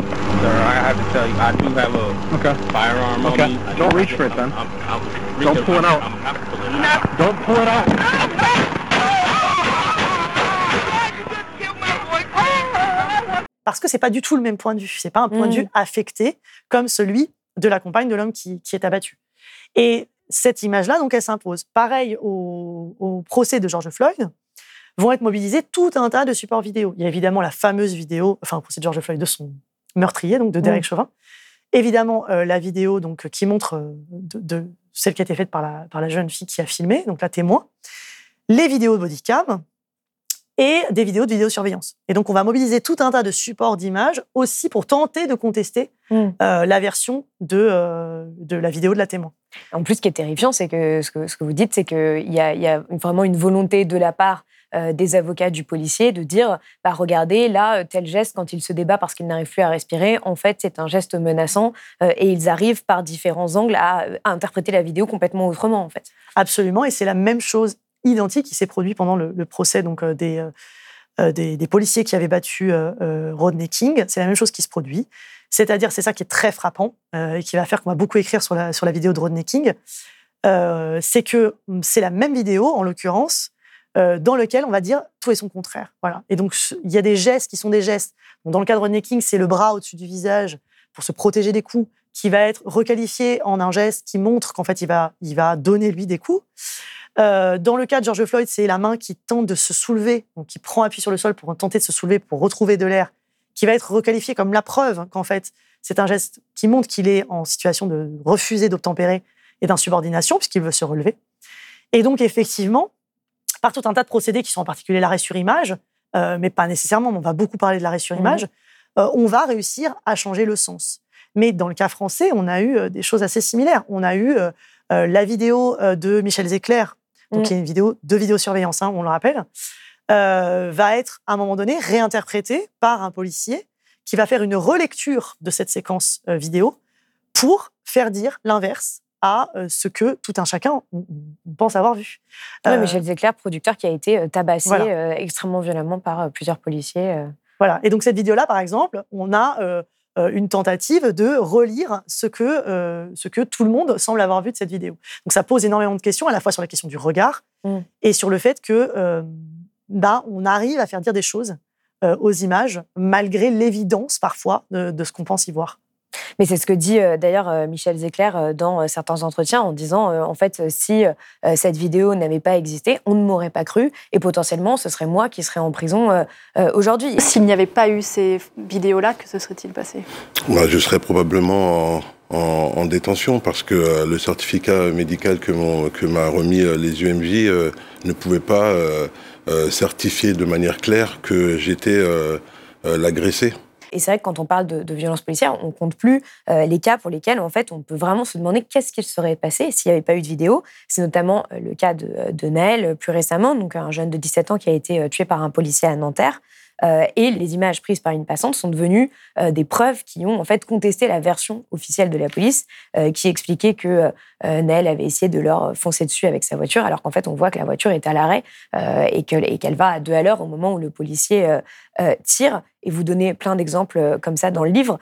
I have to tell you, I do have a Okay. firearm Okay. on me. I Don't do- reach for it, then. I'm- I'm- Don't pull it out. I'm absolutely- Don't pull it out. parce que c'est pas du tout le même point de vue. C'est pas un point de Mm. vue affecté comme celui de la compagne de l'homme qui, qui est abattu. Et cette image-là, donc, elle s'impose. Pareil au, au procès de George Floyd, vont être mobilisés tout un tas de supports vidéo. Il y a évidemment la fameuse vidéo, enfin, procès de George Floyd de son meurtrier, donc de Derek Chauvin. Évidemment, euh, la vidéo donc qui montre euh, de, de celle qui a été faite par la, par la jeune fille qui a filmé, donc la témoin. Les vidéos de bodycam, et des vidéos de vidéosurveillance. Et donc, on va mobiliser tout un tas de supports d'images aussi pour tenter de contester Mm. euh, la version de, euh, de la vidéo de la témoin. En plus, ce qui est terrifiant, c'est que ce que, ce que vous dites, c'est qu'il y y a vraiment une volonté de la part euh, des avocats du policier de dire bah, regardez, là, tel geste, quand il se débat parce qu'il n'arrive plus à respirer, en fait, c'est un geste menaçant euh, et ils arrivent par différents angles à, interpréter la vidéo complètement autrement, en fait. Absolument. Et c'est la même chose identique qui s'est produit pendant le, procès donc, euh, des, euh, euh, des, des policiers qui avaient battu euh, euh, Rodney King. C'est la même chose qui se produit. C'est-à-dire, c'est ça qui est très frappant euh, et qui va faire qu'on va beaucoup écrire sur la, sur la vidéo de Rodney King. Euh, c'est que c'est la même vidéo, en l'occurrence, euh, dans lequel on va dire tout est son contraire. Voilà. Et donc, il y a des gestes qui sont des gestes. Dans le cas de Rodney King, c'est le bras au-dessus du visage pour se protéger des coups qui va être requalifié en un geste qui montre qu'en fait, il va, il va donner lui des coups. Euh, dans le cas de George Floyd, c'est la main qui tente de se soulever, donc qui prend appui sur le sol pour tenter de se soulever, pour retrouver de l'air, qui va être requalifié comme la preuve qu'en fait, c'est un geste qui montre qu'il est en situation de refuser d'obtempérer et d'insubordination, puisqu'il veut se relever. Et donc, effectivement, par tout un tas de procédés qui sont en particulier l'arrêt sur image, euh, mais pas nécessairement, mais on va beaucoup parler de l'arrêt sur Mhm. image, euh, on va réussir à changer le sens. Mais dans le cas français, on a eu euh, des choses assez similaires. On a eu euh, la vidéo de Michel Zecler, donc Mm. qui est une vidéo de vidéosurveillance, hein, on le rappelle, va être à un moment donné réinterprétée par un policier qui va faire une relecture de cette séquence vidéo pour faire dire l'inverse à euh, ce que tout un chacun pense avoir vu. Ouais, Euh, Michel Zecler, producteur qui a été euh, tabassé Voilà. euh, extrêmement violemment par plusieurs policiers. Voilà. Et donc cette vidéo-là, par exemple, on a euh, une tentative de relire ce que, ce que tout le monde semble avoir vu de cette vidéo. Donc ça pose énormément de questions, à la fois sur la question du regard Mm. et sur le fait que bah, on arrive à faire dire des choses aux images malgré l'évidence parfois de, de ce qu'on pense y voir. Mais c'est ce que dit euh, d'ailleurs euh, Michel Zecler euh, dans euh, certains entretiens en disant euh, en fait, si euh, cette vidéo n'avait pas existé, on ne m'aurait pas cru et potentiellement ce serait moi qui serais en prison euh, euh, aujourd'hui. S'il n'y avait pas eu ces vidéos-là, que se serait-il passé? Bah, je serais probablement en, en- en détention parce que euh, le certificat médical que m'ont- que m'a remis euh, les UMJ euh, ne pouvait pas euh, euh, certifier de manière claire que j'étais euh, euh, l'agressé. Et c'est vrai que quand on parle de, de violence policière, on compte plus euh, les cas pour lesquels en fait on peut vraiment se demander qu'est-ce qu'il serait passé s'il n'y avait pas eu de vidéo. C'est notamment euh, le cas de, de Naël euh, plus récemment, donc un jeune de 17 ans qui a été euh, tué par un policier à Nanterre. Euh, et les images prises par une passante sont devenues euh, des preuves qui ont en fait contesté la version officielle de la police, euh, qui expliquait que Naël avait essayé de leur foncer dessus avec sa voiture, alors qu'en fait on voit que la voiture est à l'arrêt et que- et qu'elle va à deux à l'heure au moment où le policier tire. Et vous donnez plein d'exemples comme ça dans le livre.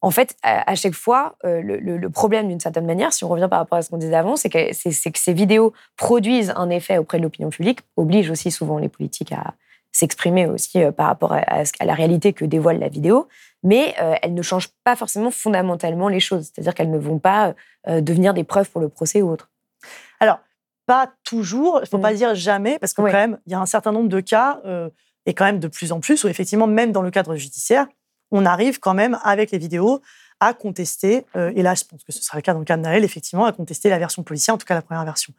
En fait, à, chaque fois, le, problème d'une certaine manière, si on revient par rapport à ce qu'on disait avant, c'est que, que ces vidéos produisent un effet auprès de l'opinion publique, obligent aussi souvent les politiques à s'exprimer aussi euh, par rapport à, à la réalité que dévoile la vidéo, mais euh, elles ne changent pas forcément fondamentalement les choses. C'est-à-dire qu'elles ne vont pas euh, devenir des preuves pour le procès ou autre. Alors, pas toujours, il ne faut Mm. pas dire jamais, parce que Ouais. quand même, il y a un certain nombre de cas, euh, et quand même de plus en plus, où effectivement, même dans le cadre judiciaire, on arrive quand même, avec les vidéos, à contester, euh, et là, je pense que ce sera le cas dans le cas de Naël, effectivement, à contester la version policière, en tout cas la première version.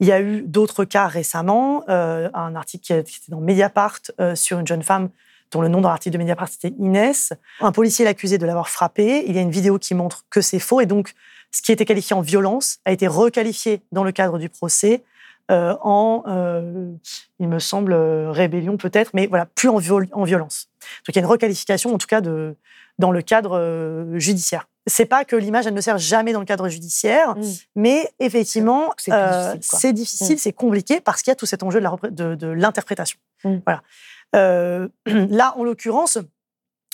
Il y a eu d'autres cas récemment, euh, un article qui était dans Mediapart euh, sur une jeune femme dont le nom dans l'article de Mediapart c'était Inès. Un policier l'accusait de l'avoir frappée. Il y a une vidéo qui montre que c'est faux et donc ce qui était qualifié en violence a été requalifié dans le cadre du procès euh, en, il me semble, rébellion peut-être, mais voilà, plus en, en violence. Donc il y a une requalification en tout cas de, dans le cadre judiciaire. C'est pas que l'image elle ne sert jamais dans le cadre judiciaire, mais effectivement, C'est euh, difficile, difficile, Mm. c'est compliqué parce qu'il y a tout cet enjeu de l'interprétation. Mm. Voilà. Euh, là, en l'occurrence,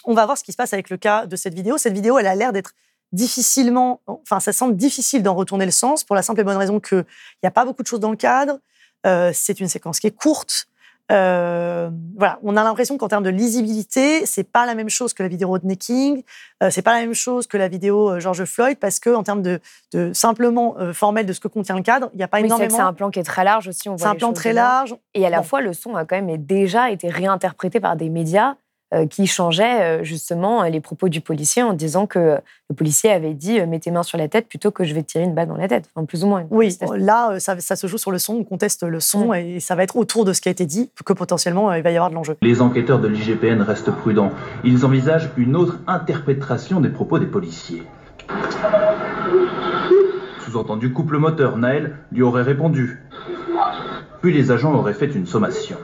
on va voir ce qui se passe avec le cas de cette vidéo. Cette vidéo, elle a l'air d'être difficilement, enfin, ça semble difficile d'en retourner le sens pour la simple et bonne raison qu'il n'y a pas beaucoup de choses dans le cadre. Euh, c'est une séquence qui est courte. Euh, voilà, on a l'impression qu'en termes de lisibilité, c'est pas la même chose que la vidéo de King, euh, c'est pas la même chose que la vidéo euh, George Floyd, parce que en termes de, de simplement euh, formel de ce que contient le cadre, il n'y a pas Oui, énormément. c'est un plan qui est très large aussi. on C'est un plan très large. Et à la Bon. fois, le son a quand même déjà été réinterprété par des médias qui changeaient euh, justement euh, les propos du policier en disant que euh, le policier avait dit euh, mets tes mains sur la tête plutôt que je vais te tirer une balle dans la tête. Enfin, plus ou moins. Oui, là, euh, ça, ça se joue sur le son, on conteste le son Mm. et ça va être autour de ce qui a été dit que potentiellement euh, il va y avoir de l'enjeu. Les enquêteurs de l'IGPN restent prudents. Ils envisagent une autre interprétation des propos des policiers. Sous-entendu couple moteur, Naël lui aurait répondu. Puis les agents auraient fait une sommation.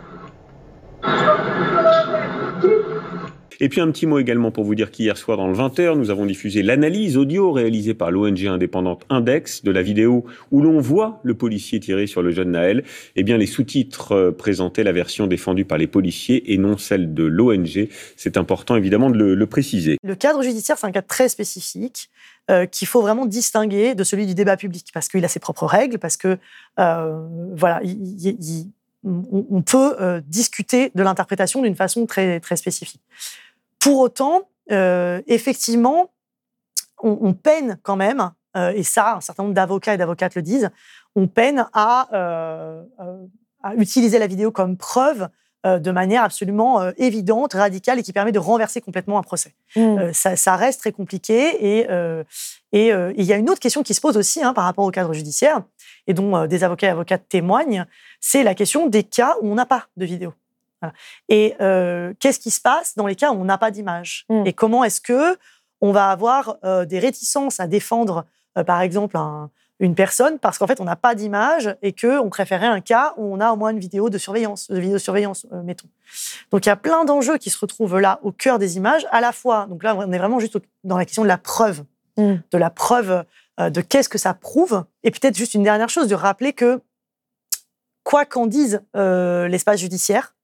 Et puis un petit mot également pour vous dire qu'hier soir dans le 20h, nous avons diffusé l'analyse audio réalisée par l'ONG indépendante Index de la vidéo où l'on voit le policier tirer sur le jeune Naël. Eh bien, les sous-titres euh, présentaient la version défendue par les policiers et non celle de l'ONG. C'est important évidemment de le, préciser. Le cadre judiciaire, c'est un cadre très spécifique euh, qu'il faut vraiment distinguer de celui du débat public parce qu'il a ses propres règles, parce que euh, voilà, il- il- il- on, peut discuter de l'interprétation d'une façon très très spécifique. Pour autant, euh, effectivement, on, on peine quand même, euh, et ça, un certain nombre d'avocats et d'avocates le disent, on peine à, euh, à utiliser la vidéo comme preuve de manière absolument évidente, radicale et qui permet de renverser complètement un procès. Mm. Euh, ça, ça reste très compliqué et il y a une autre question qui se pose aussi hein, par rapport au cadre judiciaire et dont des avocats et avocates témoignent, c'est la question des cas où on n'a pas de vidéo. Voilà. Et euh, qu'est-ce qui se passe dans les cas où on n'a pas d'image Mm. Et comment est-ce que on va avoir euh, des réticences à défendre, euh, par exemple, un- une personne parce qu'en fait on n'a pas d'image et que on préférait un cas où on a au moins une vidéo de surveillance, de vidéosurveillance, mettons. Donc il y a plein d'enjeux qui se retrouvent là au cœur des images, à la fois. Donc là on est vraiment juste dans la question de la preuve, Mm. de la preuve de qu'est-ce que ça prouve. Et peut-être juste une dernière chose, de rappeler que quoi qu'en dise l'espace judiciaire,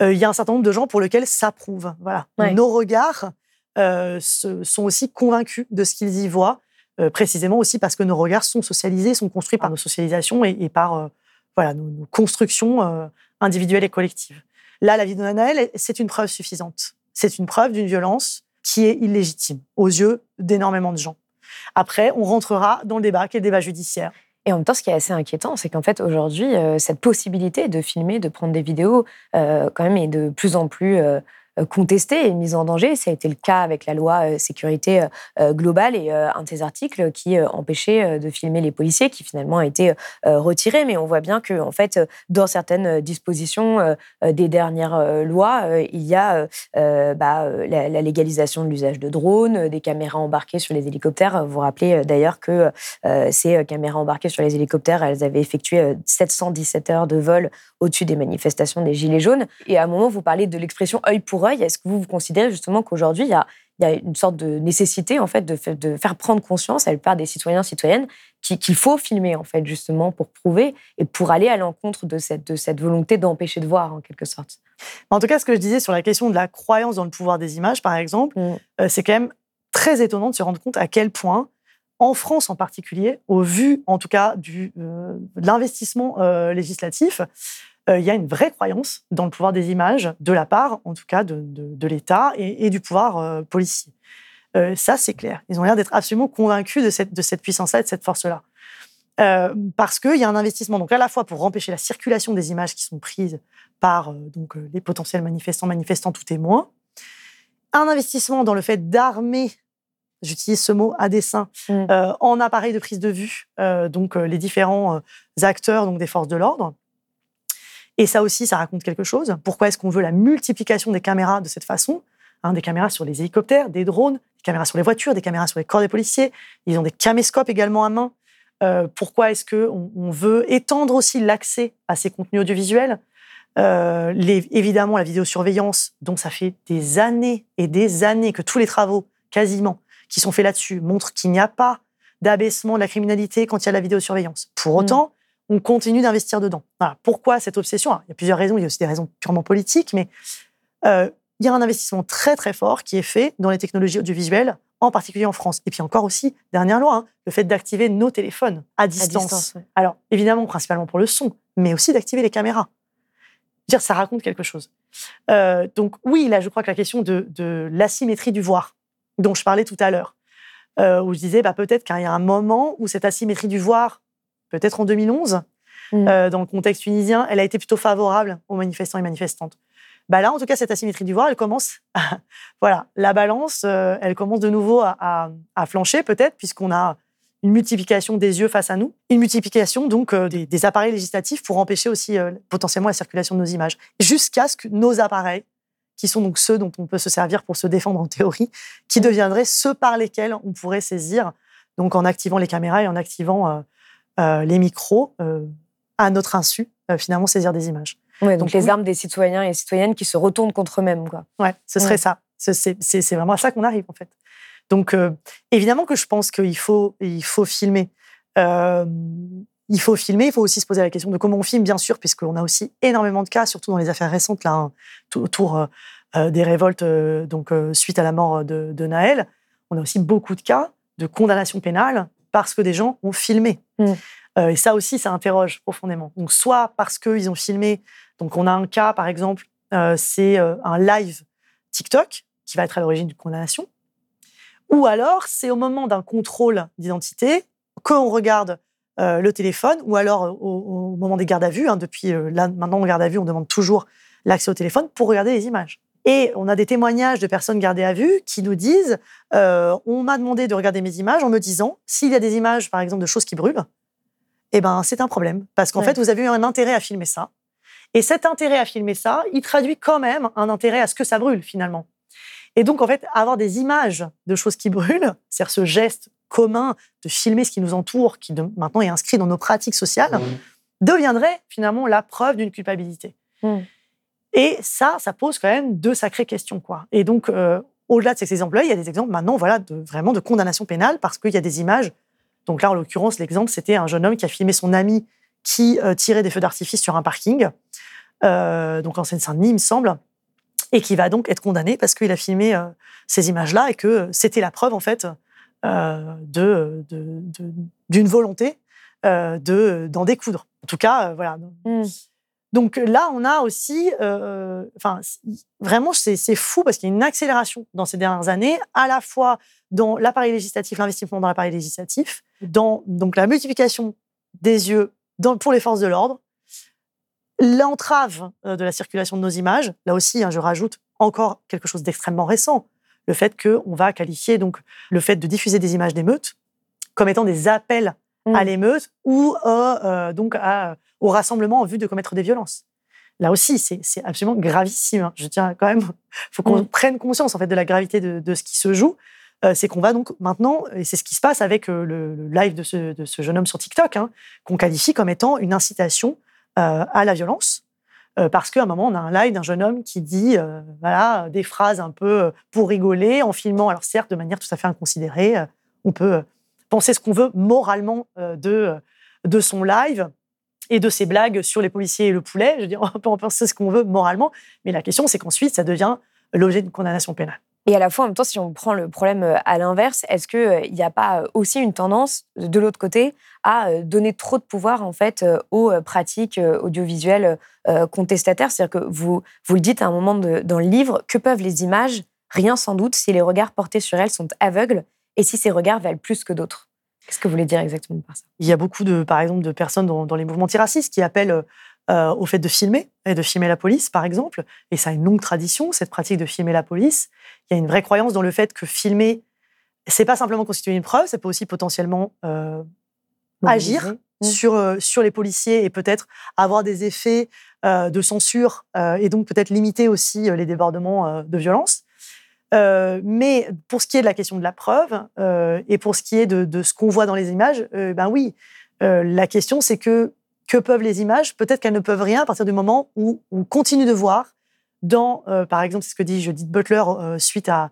il y a un certain nombre de gens pour lesquels ça prouve. Voilà. Ouais. Nos regards euh, se- sont aussi convaincus de ce qu'ils y voient, euh, précisément aussi parce que nos regards sont socialisés, sont construits par nos socialisations et, et par euh, voilà, nos, nos constructions euh, individuelles et collectives. Là, la vie de Nanaël, c'est une preuve suffisante. C'est une preuve d'une violence qui est illégitime aux yeux d'énormément de gens. Après, on rentrera dans le débat qui est le débat judiciaire. Et en même temps, ce qui est assez inquiétant, c'est qu'en fait, aujourd'hui, euh, cette possibilité de filmer, de prendre des vidéos, euh, quand même, est de plus en plus euh, contestée et mise en danger. Ça a été le cas avec la loi sécurité globale et un de ces articles qui empêchait de filmer les policiers, qui finalement a été retiré. Mais on voit bien que, en fait, dans certaines dispositions des dernières lois, il y a bah, la, la, légalisation de l'usage de drones, des caméras embarquées sur les hélicoptères. Vous vous rappelez d'ailleurs que ces caméras embarquées sur les hélicoptères, elles avaient effectué 717 heures de vol au-dessus des manifestations des Gilets jaunes. Et à un moment, vous parlez de l'expression œil pour Est-ce que vous, vous considérez justement qu'aujourd'hui, il y a, il y a une sorte de nécessité en fait de, de faire prendre conscience à la plupart des citoyens citoyennes qu'il faut filmer en fait justement pour prouver et pour aller à l'encontre de cette, de cette volonté d'empêcher de voir en quelque sorte? En tout cas, ce que je disais sur la question de la croyance dans le pouvoir des images, par exemple, mm. euh, c'est quand même très étonnant de se rendre compte à quel point en France en particulier, au vu en tout cas du, euh, de l'investissement euh, législatif, euh, il y a une vraie croyance dans le pouvoir des images de la part, en tout cas, de, de, l'État et, du pouvoir policier. ça, c'est clair. Ils ont l'air d'être absolument convaincus de cette, de cette puissance-là et de cette force-là. parce qu'il y a un investissement, donc à la fois pour empêcher la circulation des images qui sont prises par donc, les potentiels manifestants, manifestants, tout témoin, un investissement dans le fait d'armer j'utilise ce mot à dessein, mmh. euh, en appareil de prise de vue, euh, donc euh, les différents acteurs donc des forces de l'ordre. Et ça aussi, ça raconte quelque chose. Pourquoi est-ce qu'on veut la multiplication des caméras de cette façon hein, Des caméras sur les hélicoptères, des drones, des caméras sur les voitures, des caméras sur les corps des policiers? Ils ont des caméscopes également à main. pourquoi est-ce qu'on on veut étendre aussi l'accès à ces contenus audiovisuels? Les, Évidemment, la vidéosurveillance, dont ça fait des années et des années que tous les travaux, quasiment, qui sont faits là-dessus montrent qu'il n'y a pas d'abaissement de la criminalité quand il y a la vidéosurveillance. Pour autant, on continue d'investir dedans. Pourquoi cette obsession? Il y a plusieurs raisons. Il y a aussi des raisons purement politiques, mais euh, il y a un investissement très très fort qui est fait dans les technologies audiovisuelles, en particulier en France. Et puis encore aussi, dernière loi, hein, le fait d'activer nos téléphones à distance. Alors évidemment, principalement pour le son, mais aussi d'activer les caméras. Dire, ça raconte quelque chose. Euh, donc oui, là, je crois que la question de, de l'asymétrie du voir, dont je parlais tout à l'heure, euh, où je disais bah, peut-être qu'il y a un moment où cette asymétrie du voir, peut-être en 2011, mm. euh, dans le contexte tunisien, elle a été plutôt favorable aux manifestants et manifestantes. Bah là, en tout cas, cette asymétrie du voir, elle commence, voilà, la balance, euh, elle commence de nouveau à, flancher peut-être, puisqu'on a une multiplication des yeux face à nous, une multiplication donc des, des, appareils législatifs pour empêcher aussi potentiellement la circulation de nos images, jusqu'à ce que nos appareils qui sont donc ceux dont on peut se servir pour se défendre en théorie, qui deviendraient ceux par lesquels on pourrait saisir, donc en activant les caméras et en activant euh, euh, les micros, euh, à notre insu, finalement saisir des images. donc, les armes des citoyens et citoyennes qui se retournent contre eux-mêmes. Quoi. Ouais, ce serait ça. C'est vraiment à ça qu'on arrive, en fait. Donc, évidemment que je pense qu'il faut, il faut filmer il faut filmer, il faut aussi se poser la question de comment on filme, bien sûr, puisqu'on a aussi énormément de cas, surtout dans les affaires récentes, là, hein, autour euh, euh, des révoltes euh, donc, suite à la mort de, de, Naël. On a aussi beaucoup de cas de condamnation pénale parce que des gens ont filmé. Mm. et ça aussi, ça interroge profondément. Donc, soit parce qu'ils ont filmé, donc on a un cas, par exemple, c'est un live TikTok qui va être à l'origine d'une condamnation, ou alors c'est au moment d'un contrôle d'identité qu'on regarde euh, le téléphone, ou alors euh, au, moment des gardes à vue. Hein, depuis euh, là, maintenant, en garde à vue, on demande toujours l'accès au téléphone pour regarder les images. Et on a des témoignages de personnes gardées à vue qui nous disent on m'a demandé de regarder mes images en me disant s'il y a des images, par exemple, de choses qui brûlent, eh ben c'est un problème parce qu'en fait vous avez eu un intérêt à filmer ça. Et cet intérêt à filmer ça, il traduit quand même un intérêt à ce que ça brûle finalement. Et donc en fait avoir des images de choses qui brûlent, c'est-à-dire ce geste commun de filmer ce qui nous entoure, qui maintenant est inscrit dans nos pratiques sociales, deviendrait finalement la preuve d'une culpabilité. Mmh. Et ça, ça pose quand même deux sacrées questions. Quoi. Et donc, euh, au-delà de ces exemples-là, il y a des exemples maintenant voilà, de, vraiment de condamnation pénale parce qu'il y a des images. Donc là, en l'occurrence, l'exemple, c'était un jeune homme qui a filmé son ami qui euh, tirait des feux d'artifice sur un parking, euh, donc en Seine-Saint-Denis, il me semble, et qui va donc être condamné parce qu'il a filmé ces images-là et que c'était la preuve, en fait, de, d'une volonté de, d'en découdre. En tout cas, voilà. Mmh. Donc là, on a aussi, enfin, vraiment, c'est, fou parce qu'il y a une accélération dans ces dernières années, à la fois dans l'appareil législatif, l'investissement dans l'appareil législatif, dans la multiplication des yeux pour les forces de l'ordre, l'entrave de la circulation de nos images. Là aussi, hein, je rajoute encore quelque chose d'extrêmement récent. Le fait qu'on va qualifier donc le fait de diffuser des images d'émeutes comme étant des appels à l'émeute ou euh, euh, donc à- au rassemblement en vue de commettre des violences. Là aussi, c'est absolument gravissime. hein. Je tiens quand même, faut qu'on prenne conscience en fait de la gravité de, de ce qui se joue. Euh, c'est qu'on va donc maintenant, et c'est ce qui se passe avec euh, le, le live de ce, de ce jeune homme sur TikTok, hein, qu'on qualifie comme étant une incitation euh, à la violence. Euh, parce qu'à un moment, on a un live d'un jeune homme qui dit euh, voilà, des phrases un peu euh, pour rigoler, en filmant, alors certes, de manière tout à fait inconsidérée. euh, on peut euh, penser ce qu'on veut moralement euh, de, euh, de son live et de ses blagues sur les policiers et le poulet. Je veux dire, on peut en penser ce qu'on veut moralement, mais la question, c'est qu'ensuite, ça devient l'objet d'une condamnation pénale. Et à la fois, en même temps, si on prend le problème euh, à l'inverse, est-ce qu'il n'y a pas aussi une tendance, de l'autre côté, à donner trop de pouvoir, en fait, aux pratiques audiovisuelles contestataires? C'est-à-dire que vous, vous le dites à un moment dans le livre, que peuvent les images? Rien sans doute si les regards portés sur elles sont aveugles et si ces regards valent plus que d'autres. Qu'est-ce que vous voulez dire exactement par ça? Il y a beaucoup, de, par exemple, de personnes dans, dans les mouvements antiracistes qui appellent euh, au fait de filmer, et de filmer la police, par exemple. Et ça a une longue tradition, cette pratique de filmer la police. Il y a une vraie croyance dans le fait que filmer, c'est pas simplement constituer une preuve, ça peut aussi potentiellement euh, agir sur, euh, sur les policiers et peut-être avoir des effets de censure et donc peut-être limiter aussi les débordements de violence. Euh, mais pour ce qui est de la question de la preuve euh, et pour ce qui est de, ce qu'on voit dans les images, euh, ben oui, la question c'est que que peuvent les images? Peut-être qu'elles ne peuvent rien à partir du moment où on continue de voir dans, par exemple, c'est ce que dit Judith Butler suite à,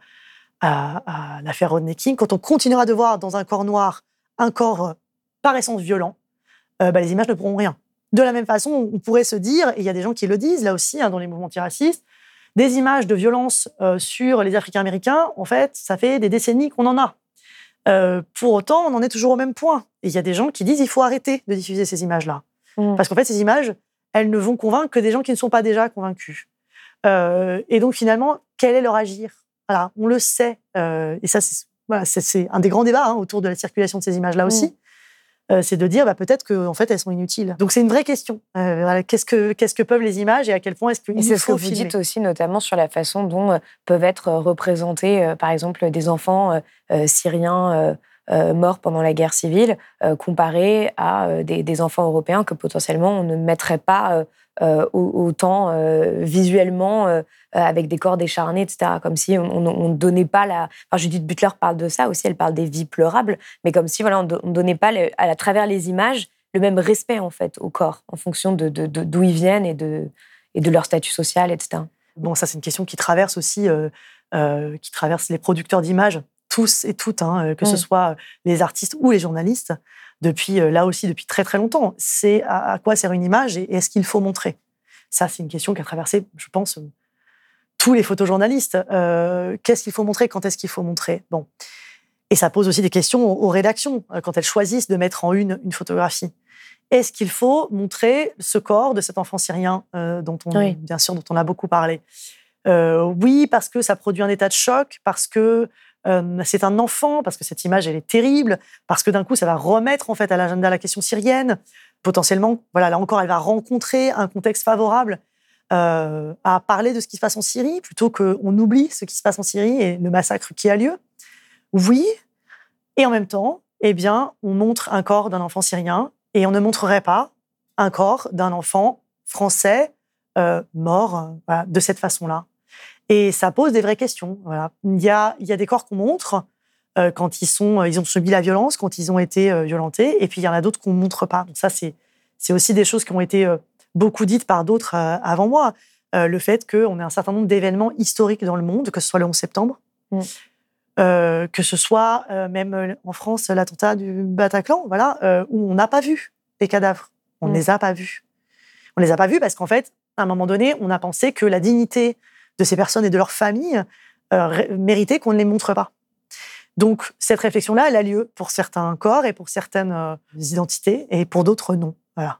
à, à l'affaire Rodney King, quand on continuera de voir dans un corps noir un corps par essence violent, bah, les images ne pourront rien. De la même façon, on pourrait se dire, et il y a des gens qui le disent là aussi hein, dans les mouvements antiracistes, des images de violence euh, sur les Africains-Américains, en fait, ça fait des décennies qu'on en a. Euh, pour autant, on en est toujours au même point. Et il y a des gens qui disent il faut arrêter de diffuser ces images-là. Parce qu'en fait, ces images, elles ne vont convaincre que des gens qui ne sont pas déjà convaincus. Euh, et donc, finalement, quel est leur agir? Voilà, on le sait. Et ça, c'est voilà, un des grands débats hein, autour de la circulation de ces images-là aussi. Euh, c'est de dire bah, peut-être qu'en en fait, elles sont inutiles. Donc, c'est une vraie question. Euh, voilà, qu'est-ce, que, qu'est-ce que peuvent les images et à quel point est-ce qu'il Et c'est ce que vous filmer dites aussi, notamment sur la façon dont euh, peuvent être représentés, par exemple, des enfants syriens euh, morts pendant la guerre civile, euh, comparés à euh, des, des enfants européens que potentiellement on ne mettrait pas euh, au- autant euh, visuellement euh, avec des corps décharnés, etc. Comme si on ne donnait pas la. Enfin, Judith Butler parle de ça aussi, elle parle des vies pleurables, mais comme si voilà, on ne donnait pas le- à, travers les images le même respect en fait au corps en fonction de de- de- d'où ils viennent et de, et de leur statut social, etc. Bon, ça, c'est une question qui traverse aussi, qui traverse les producteurs d'images, tous et toutes, hein, que ce soit les artistes ou les journalistes, depuis euh, là aussi depuis très très longtemps. C'est à, à quoi sert une image et est-ce qu'il faut montrer? Ça, c'est une question qui a traversé, je pense, euh, tous les photojournalistes. Euh, Qu'est-ce qu'il faut montrer? Quand est-ce qu'il faut montrer? Bon. Et ça pose aussi des questions aux, aux rédactions quand elles choisissent de mettre en une une photographie. Est-ce qu'il faut montrer ce corps de cet enfant syrien euh, dont on, Oui. bien sûr, dont on a beaucoup parlé? Euh, Oui, parce que ça produit un état de choc, parce que euh, c'est un enfant, parce que cette image elle est terrible, parce que d'un coup ça va remettre en fait à l'agenda la question syrienne. Potentiellement, voilà, là encore, elle va rencontrer un contexte favorable euh, à parler de ce qui se passe en Syrie plutôt qu'on oublie ce qui se passe en Syrie et le massacre qui a lieu. Oui, et en même temps, eh bien, on montre un corps d'un enfant syrien et on ne montrerait pas un corps d'un enfant français euh, mort de cette façon-là. Et ça pose des vraies questions. Voilà. Il, y a, il y a des corps qu'on montre euh, quand ils, sont, ils ont subi la violence, quand ils ont été euh, violentés, et puis il y en a d'autres qu'on ne montre pas. Donc ça, c'est c'est aussi des choses qui ont été euh, beaucoup dites par d'autres euh, avant moi. Euh, le fait qu'on ait un certain nombre d'événements historiques dans le monde, que ce soit le 11 septembre, Mm. euh, que ce soit euh, même euh, en France l'attentat du Bataclan, voilà, euh, où on n'a pas vu les cadavres. On ne Mm. les a pas vus. On les a pas vus parce qu'en fait, à un moment donné, on a pensé que la dignité de ces personnes et de leurs familles euh, qu'on ne les montre pas. Donc, cette réflexion-là, elle a lieu pour certains corps et pour certaines euh, identités, et pour d'autres, non. Voilà.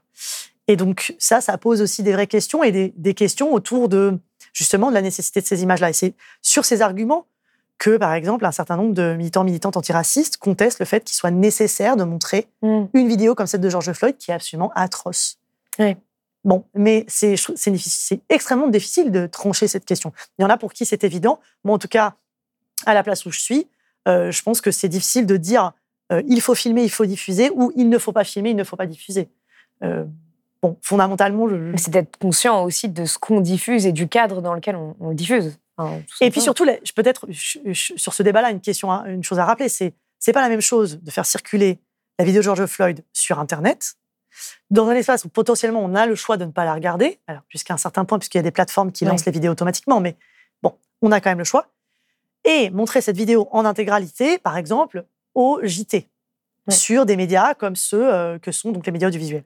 Et donc, ça, ça pose aussi des vraies questions et des, des questions autour de, justement, de la nécessité de ces images-là. Et c'est sur ces arguments que, par exemple, un certain nombre de militants, militantes antiracistes contestent le fait qu'il soit nécessaire de montrer Mm. une vidéo comme celle de George Floyd qui est absolument atroce. Oui. Bon, mais c'est extrêmement difficile de trancher cette question. Il y en a pour qui c'est évident. Moi, en tout cas, à la place où je suis, euh, je pense que c'est difficile de dire euh, il faut filmer, il faut diffuser, ou il ne faut pas filmer, il ne faut pas diffuser. Euh, bon, fondamentalement, je, C'est d'être conscient aussi de ce qu'on diffuse et du cadre dans lequel on, on le diffuse. Enfin, tout Et puis surtout, peut-être sur ce débat-là, une question, à- une chose à rappeler, c'est c'est pas la même chose de faire circuler la vidéo de George Floyd sur Internet, dans un espace où potentiellement on a le choix de ne pas la regarder, alors jusqu'à un certain point, puisqu'il y a des plateformes qui lancent les vidéos automatiquement, mais bon, on a quand même le choix, et montrer cette vidéo en intégralité, par exemple, au JT, sur des médias comme ceux euh, que sont donc les médias audiovisuels.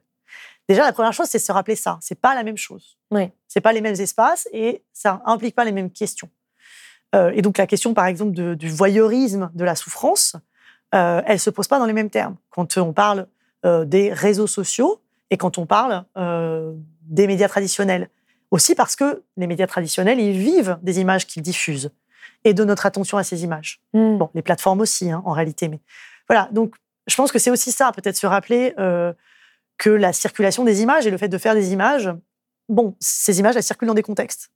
Déjà, la première chose, c'est de se rappeler ça. C'est pas la même chose. Ouais. C'est pas les mêmes espaces et ça implique pas les mêmes questions. Euh, et donc la question, par exemple, de- du voyeurisme, de la souffrance, euh, elle se pose pas dans les mêmes termes. Quand on parle des réseaux sociaux et quand on parle euh, des médias traditionnels. Aussi parce que les médias traditionnels, ils vivent des images qu'ils diffusent et de notre attention à ces images. Hmm. Bon, les plateformes aussi, hein, en réalité. Mais voilà, donc je pense que c'est aussi ça, peut-être se rappeler euh, que la circulation des images et le fait de faire des images, bon, ces images, elles circulent dans des contextes.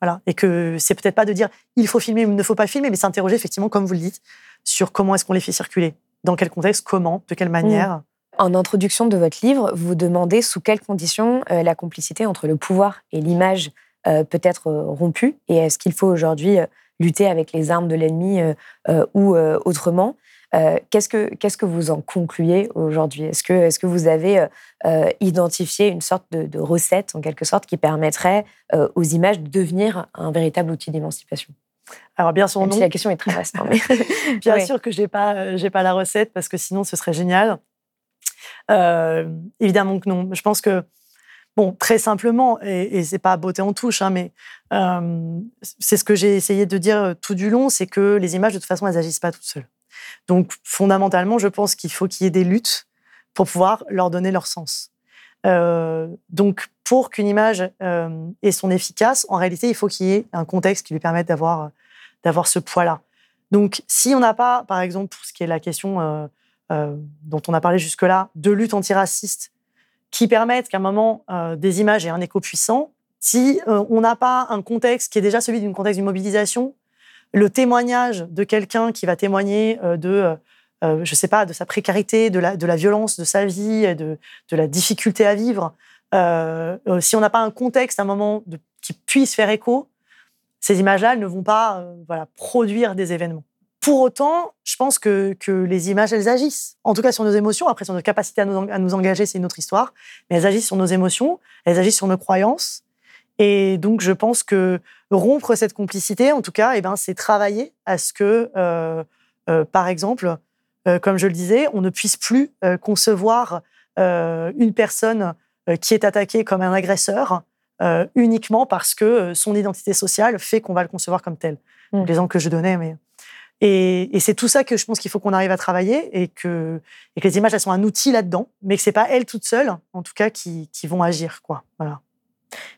Voilà. Et que c'est peut-être pas de dire il faut filmer ou il ne faut pas filmer, mais s'interroger effectivement, comme vous le dites, sur comment est-ce qu'on les fait circuler. Dans quel contexte, comment, de quelle manière. En introduction de votre livre, vous demandez sous quelles conditions euh, la complicité entre le pouvoir et l'image euh, peut être euh, rompue et est-ce qu'il faut aujourd'hui lutter avec les armes de l'ennemi ou autrement? Qu'est-ce, que, qu'est-ce que vous en concluez aujourd'hui? Est-ce que, est-ce que vous avez euh, identifié une sorte de, de recette, en quelque sorte, qui permettrait euh, aux images de devenir un véritable outil d'émancipation? Alors bien sûr, non. si la question est très vaste. hein, mais- Bien Ouais. sûr que j'ai pas, j'ai pas la recette parce que sinon ce serait génial. Euh, évidemment que non. Je pense que, bon, très simplement, et, et c'est pas beauté en touche, hein, mais euh, c'est ce que j'ai essayé de dire euh, tout du long, c'est que les images, de toute façon, elles agissent pas toutes seules. Donc, fondamentalement, je pense qu'il faut qu'il y ait des luttes pour pouvoir leur donner leur sens. Donc, pour qu'une image ait son efficace, en réalité, il faut qu'il y ait un contexte qui lui permette d'avoir, d'avoir ce poids-là. Donc, si on n'a pas, par exemple, pour ce qui est la question euh, dont on a parlé jusque-là, de lutte antiraciste, qui permettent qu'à un moment, euh, des images aient un écho puissant, si euh, on n'a pas un contexte qui est déjà celui d'une contexte d'une mobilisation, le témoignage de quelqu'un qui va témoigner de, je sais pas, de sa précarité, de la, de la violence de sa vie, de, de la difficulté à vivre, si on n'a pas un contexte à un moment qui puisse faire écho, ces images-là ne vont pas voilà, produire des événements. Pour autant, je pense que, que les images, elles agissent. En tout cas, sur nos émotions. Après, sur notre capacité à nous, en- à nous engager, c'est une autre histoire. Mais elles agissent sur nos émotions, elles agissent sur nos croyances. Et donc, je pense que rompre cette complicité, en tout cas, eh ben, c'est travailler à ce que, euh, euh, par exemple, euh, comme je le disais, on ne puisse plus concevoir une personne qui est attaquée comme un agresseur uniquement parce que son identité sociale fait qu'on va le concevoir comme tel. Mm. L'exemple que je donnais, mais et, et c'est tout ça que je pense qu'il faut qu'on arrive à travailler et que, et que les images elles sont un outil là-dedans, mais que c'est pas elles toutes seules, en tout cas, qui, qui vont agir, quoi. Voilà.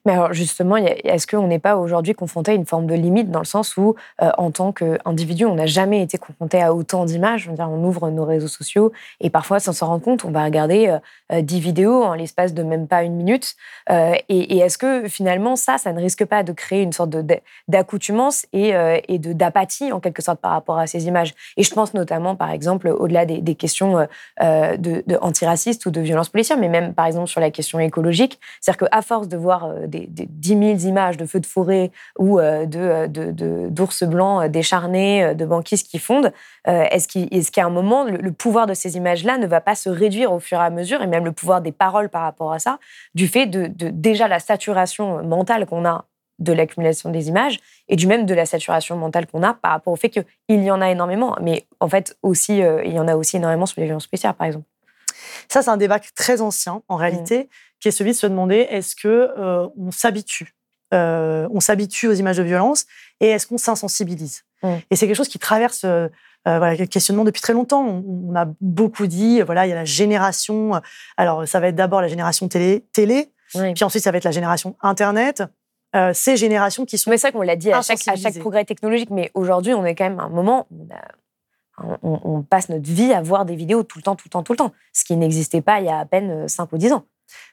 Mais alors justement, est-ce qu'on n'est pas aujourd'hui confronté à une forme de limite dans le sens où, euh, en tant qu'individu, on n'a jamais été confronté à autant d'images? On ouvre nos réseaux sociaux et parfois, sans s'en rendre compte, on va regarder euh, euh, 10 vidéos en l'espace de même pas une minute. Euh, et est-ce que finalement, ça, ça ne risque pas de créer une sorte d'accoutumance et, euh, de d'apathie en quelque sorte par rapport à ces images? Et je pense notamment, par exemple, au-delà des, questions euh, euh, antiracistes ou de violences policières, mais même par exemple sur la question écologique. C'est-à-dire qu'à force de voir euh, des, des 10 000 images de feux de forêt ou euh, de, euh, de- de- d'ours blancs décharnés, de banquises qui fondent, est-ce, qu'il, est-ce qu'à un moment, le, le pouvoir de ces images-là ne va pas se réduire au fur et à mesure, et même le pouvoir des paroles par rapport à ça, du fait de, de déjà la saturation mentale qu'on a de l'accumulation des images et du même de la saturation mentale qu'on a par rapport au fait qu'il y en a énormément, mais en fait aussi, euh, il y en a aussi énormément sur les violences policières, par exemple. Ça, c'est un débat très ancien, en réalité, qui est celui de se demander est-ce que euh, on s'habitue euh, on s'habitue aux images de violence et est-ce qu'on s'insensibilise? Mm. Et c'est quelque chose qui traverse euh, euh, voilà, le questionnement depuis très longtemps. On, on a beaucoup dit, voilà, il y a la génération. Alors, ça va être d'abord la génération télé, télé Oui. puis ensuite ça va être la génération Internet. Euh, ces générations qui sont Mais c'est vrai qu'on l'a dit à chaque, à chaque insensibilisées. progrès technologique, mais aujourd'hui, on est quand même à un moment où on, a- on- on passe notre vie à voir des vidéos tout le temps, tout le temps, tout le temps, ce qui n'existait pas il y a à peine 5 ou 10 ans.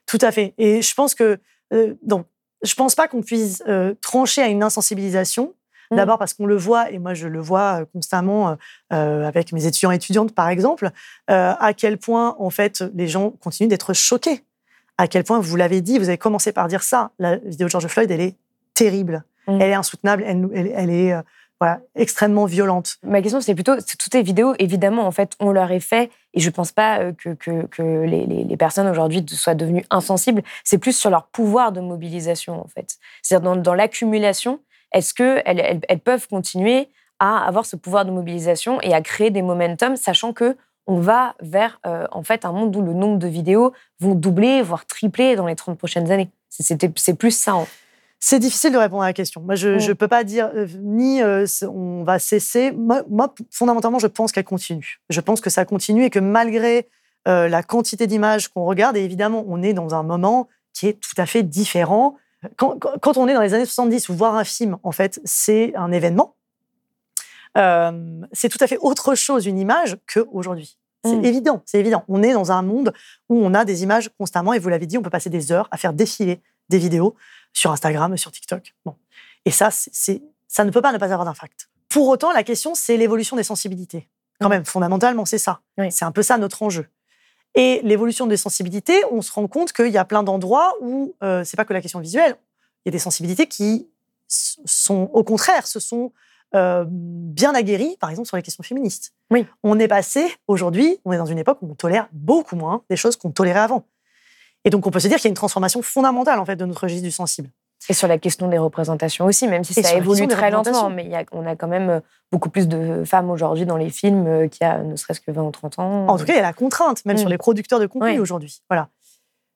Tout à fait. Et je pense que euh, donc, je pense pas qu'on puisse euh, trancher à une insensibilisation. Mm. D'abord parce qu'on le voit, et moi je le vois euh, constamment euh, avec mes étudiants et étudiantes par exemple, à quel point en fait les gens continuent d'être choqués. À quel point, vous l'avez dit, vous avez commencé par dire ça, la vidéo de George Floyd, elle est terrible. Mm. Elle est insoutenable, elle, nous- elle, elle est extrêmement violente. Ma question, c'est plutôt, toutes les vidéos, évidemment, en fait, on leur est fait, et je pense pas euh, que, les, personnes aujourd'hui soient devenues insensibles, c'est plus sur leur pouvoir de mobilisation, en fait. C'est-à-dire dans, l'accumulation, est-ce qu'elles elles, elles peuvent continuer à avoir ce pouvoir de mobilisation et à créer des momentum, sachant que on va vers, euh, en fait, un monde où le nombre de vidéos vont doubler, voire tripler dans les 30 prochaines années? C'est- plus ça, C'est difficile de répondre à la question. Moi, je ne peux pas dire euh, ni euh, on va cesser. Moi, moi, fondamentalement, je pense qu'elle continue. Je pense que ça continue et que malgré euh, la quantité d'images qu'on regarde, et évidemment, on est dans un moment qui est tout à fait différent. Quand, on est dans les années 70 ou voir un film, en fait, c'est un événement. C'est tout à fait autre chose une image qu'aujourd'hui. C'est Mm. évident, c'est évident. On est dans un monde où on a des images constamment, et vous l'avez dit, on peut passer des heures à faire défiler des vidéos sur Instagram, sur TikTok. Bon. Et ça, c'est- ça ne peut pas ne pas avoir d'impact. Pour autant, la question, c'est l'évolution des sensibilités. Quand même, fondamentalement, c'est ça. C'est un peu ça notre enjeu. Et l'évolution des sensibilités, on se rend compte qu'il y a plein d'endroits où euh, c'est pas que la question visuelle. Il y a des sensibilités qui sont, au contraire, se sont euh, bien aguerries, par exemple sur les questions féministes. Oui. On est passé aujourd'hui, on est dans une époque où on tolère beaucoup moins des choses qu'on tolérait avant. Et donc on peut se dire qu'il y a une transformation fondamentale en fait de notre registre du sensible. Et sur la question des représentations aussi, même si Et ça évolue très lentement, mais il y a- on a quand même euh, beaucoup plus de femmes aujourd'hui dans les films euh, qu'il y a ne serait-ce que 20 ou 30 ans. En tout cas, il y a la contrainte, même Mm. sur les producteurs de contenu aujourd'hui. Voilà.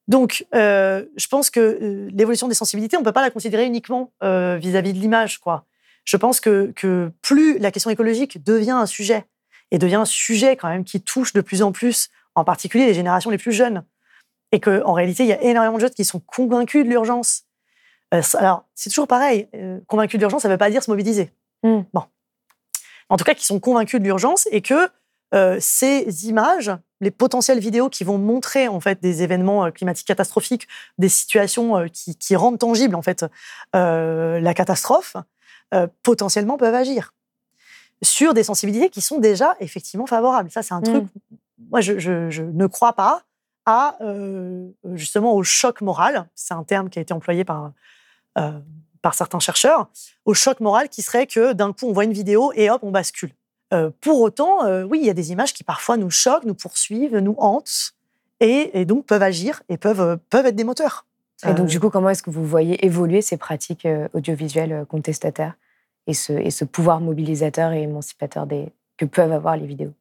Donc, euh, je pense que euh, l'évolution des sensibilités, on ne peut pas la considérer uniquement euh, vis-à-vis de l'image. quoi. Je pense que, que plus la question écologique devient un sujet, et devient un sujet quand même qui touche de plus en plus, en particulier les générations les plus jeunes, et qu'en réalité, il y a énormément de jeunes qui sont convaincus de l'urgence. Euh, alors, c'est toujours pareil. euh, convaincus de l'urgence, ça ne veut pas dire se mobiliser. Mm. Bon. En tout cas, qui sont convaincus de l'urgence et que euh, ces images, les potentielles vidéos qui vont montrer en fait des événements climatiques catastrophiques, des situations qui, qui rendent tangible en fait la catastrophe, potentiellement peuvent agir sur des sensibilités qui sont déjà effectivement favorables. Ça, c'est un truc. Moi, je, je- je ne crois pas à euh, justement au choc moral. C'est un terme qui a été employé par euh, par certains chercheurs, au choc moral qui serait que d'un coup on voit une vidéo et hop on bascule. Euh, pour autant, oui, il y a des images qui parfois nous choquent, nous poursuivent, nous hantent et, et donc peuvent agir et peuvent, peuvent être des moteurs. Et donc, du coup, comment est-ce que vous voyez évoluer ces pratiques audiovisuelles contestataires et ce, et ce pouvoir mobilisateur et émancipateur des, que peuvent avoir les vidéos?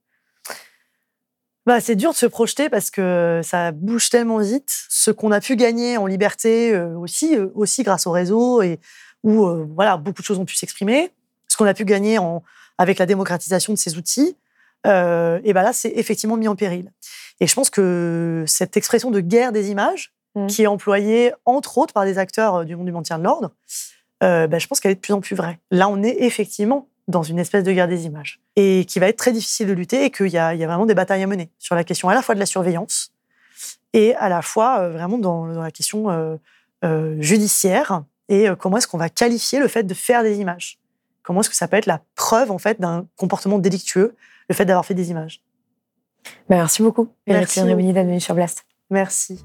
Bah, c'est dur de se projeter parce que ça bouge tellement vite. Ce qu'on a pu gagner en liberté euh, aussi, euh, aussi grâce au réseau et où euh, voilà beaucoup de choses ont pu s'exprimer. Ce qu'on a pu gagner en, avec la démocratisation de ces outils, euh, et ben là c'est effectivement mis en péril. Et je pense que cette expression de guerre des images, Mhm. qui est employée entre autres par des acteurs du monde du maintien de l'ordre, ben, je pense qu'elle est de plus en plus vraie. Là, on est effectivement dans une espèce de guerre des images et qui va être très difficile de lutter et qu'il y, a il y a vraiment des batailles à mener sur la question à la fois de la surveillance et à la fois euh, vraiment dans, dans la question euh, euh, judiciaire et comment est-ce qu'on va qualifier le fait de faire des images? Comment est-ce que ça peut être la preuve en fait d'un comportement délictueux, le fait d'avoir fait des images? Bah, Merci beaucoup, Merci. D'être venue sur Blast. Merci.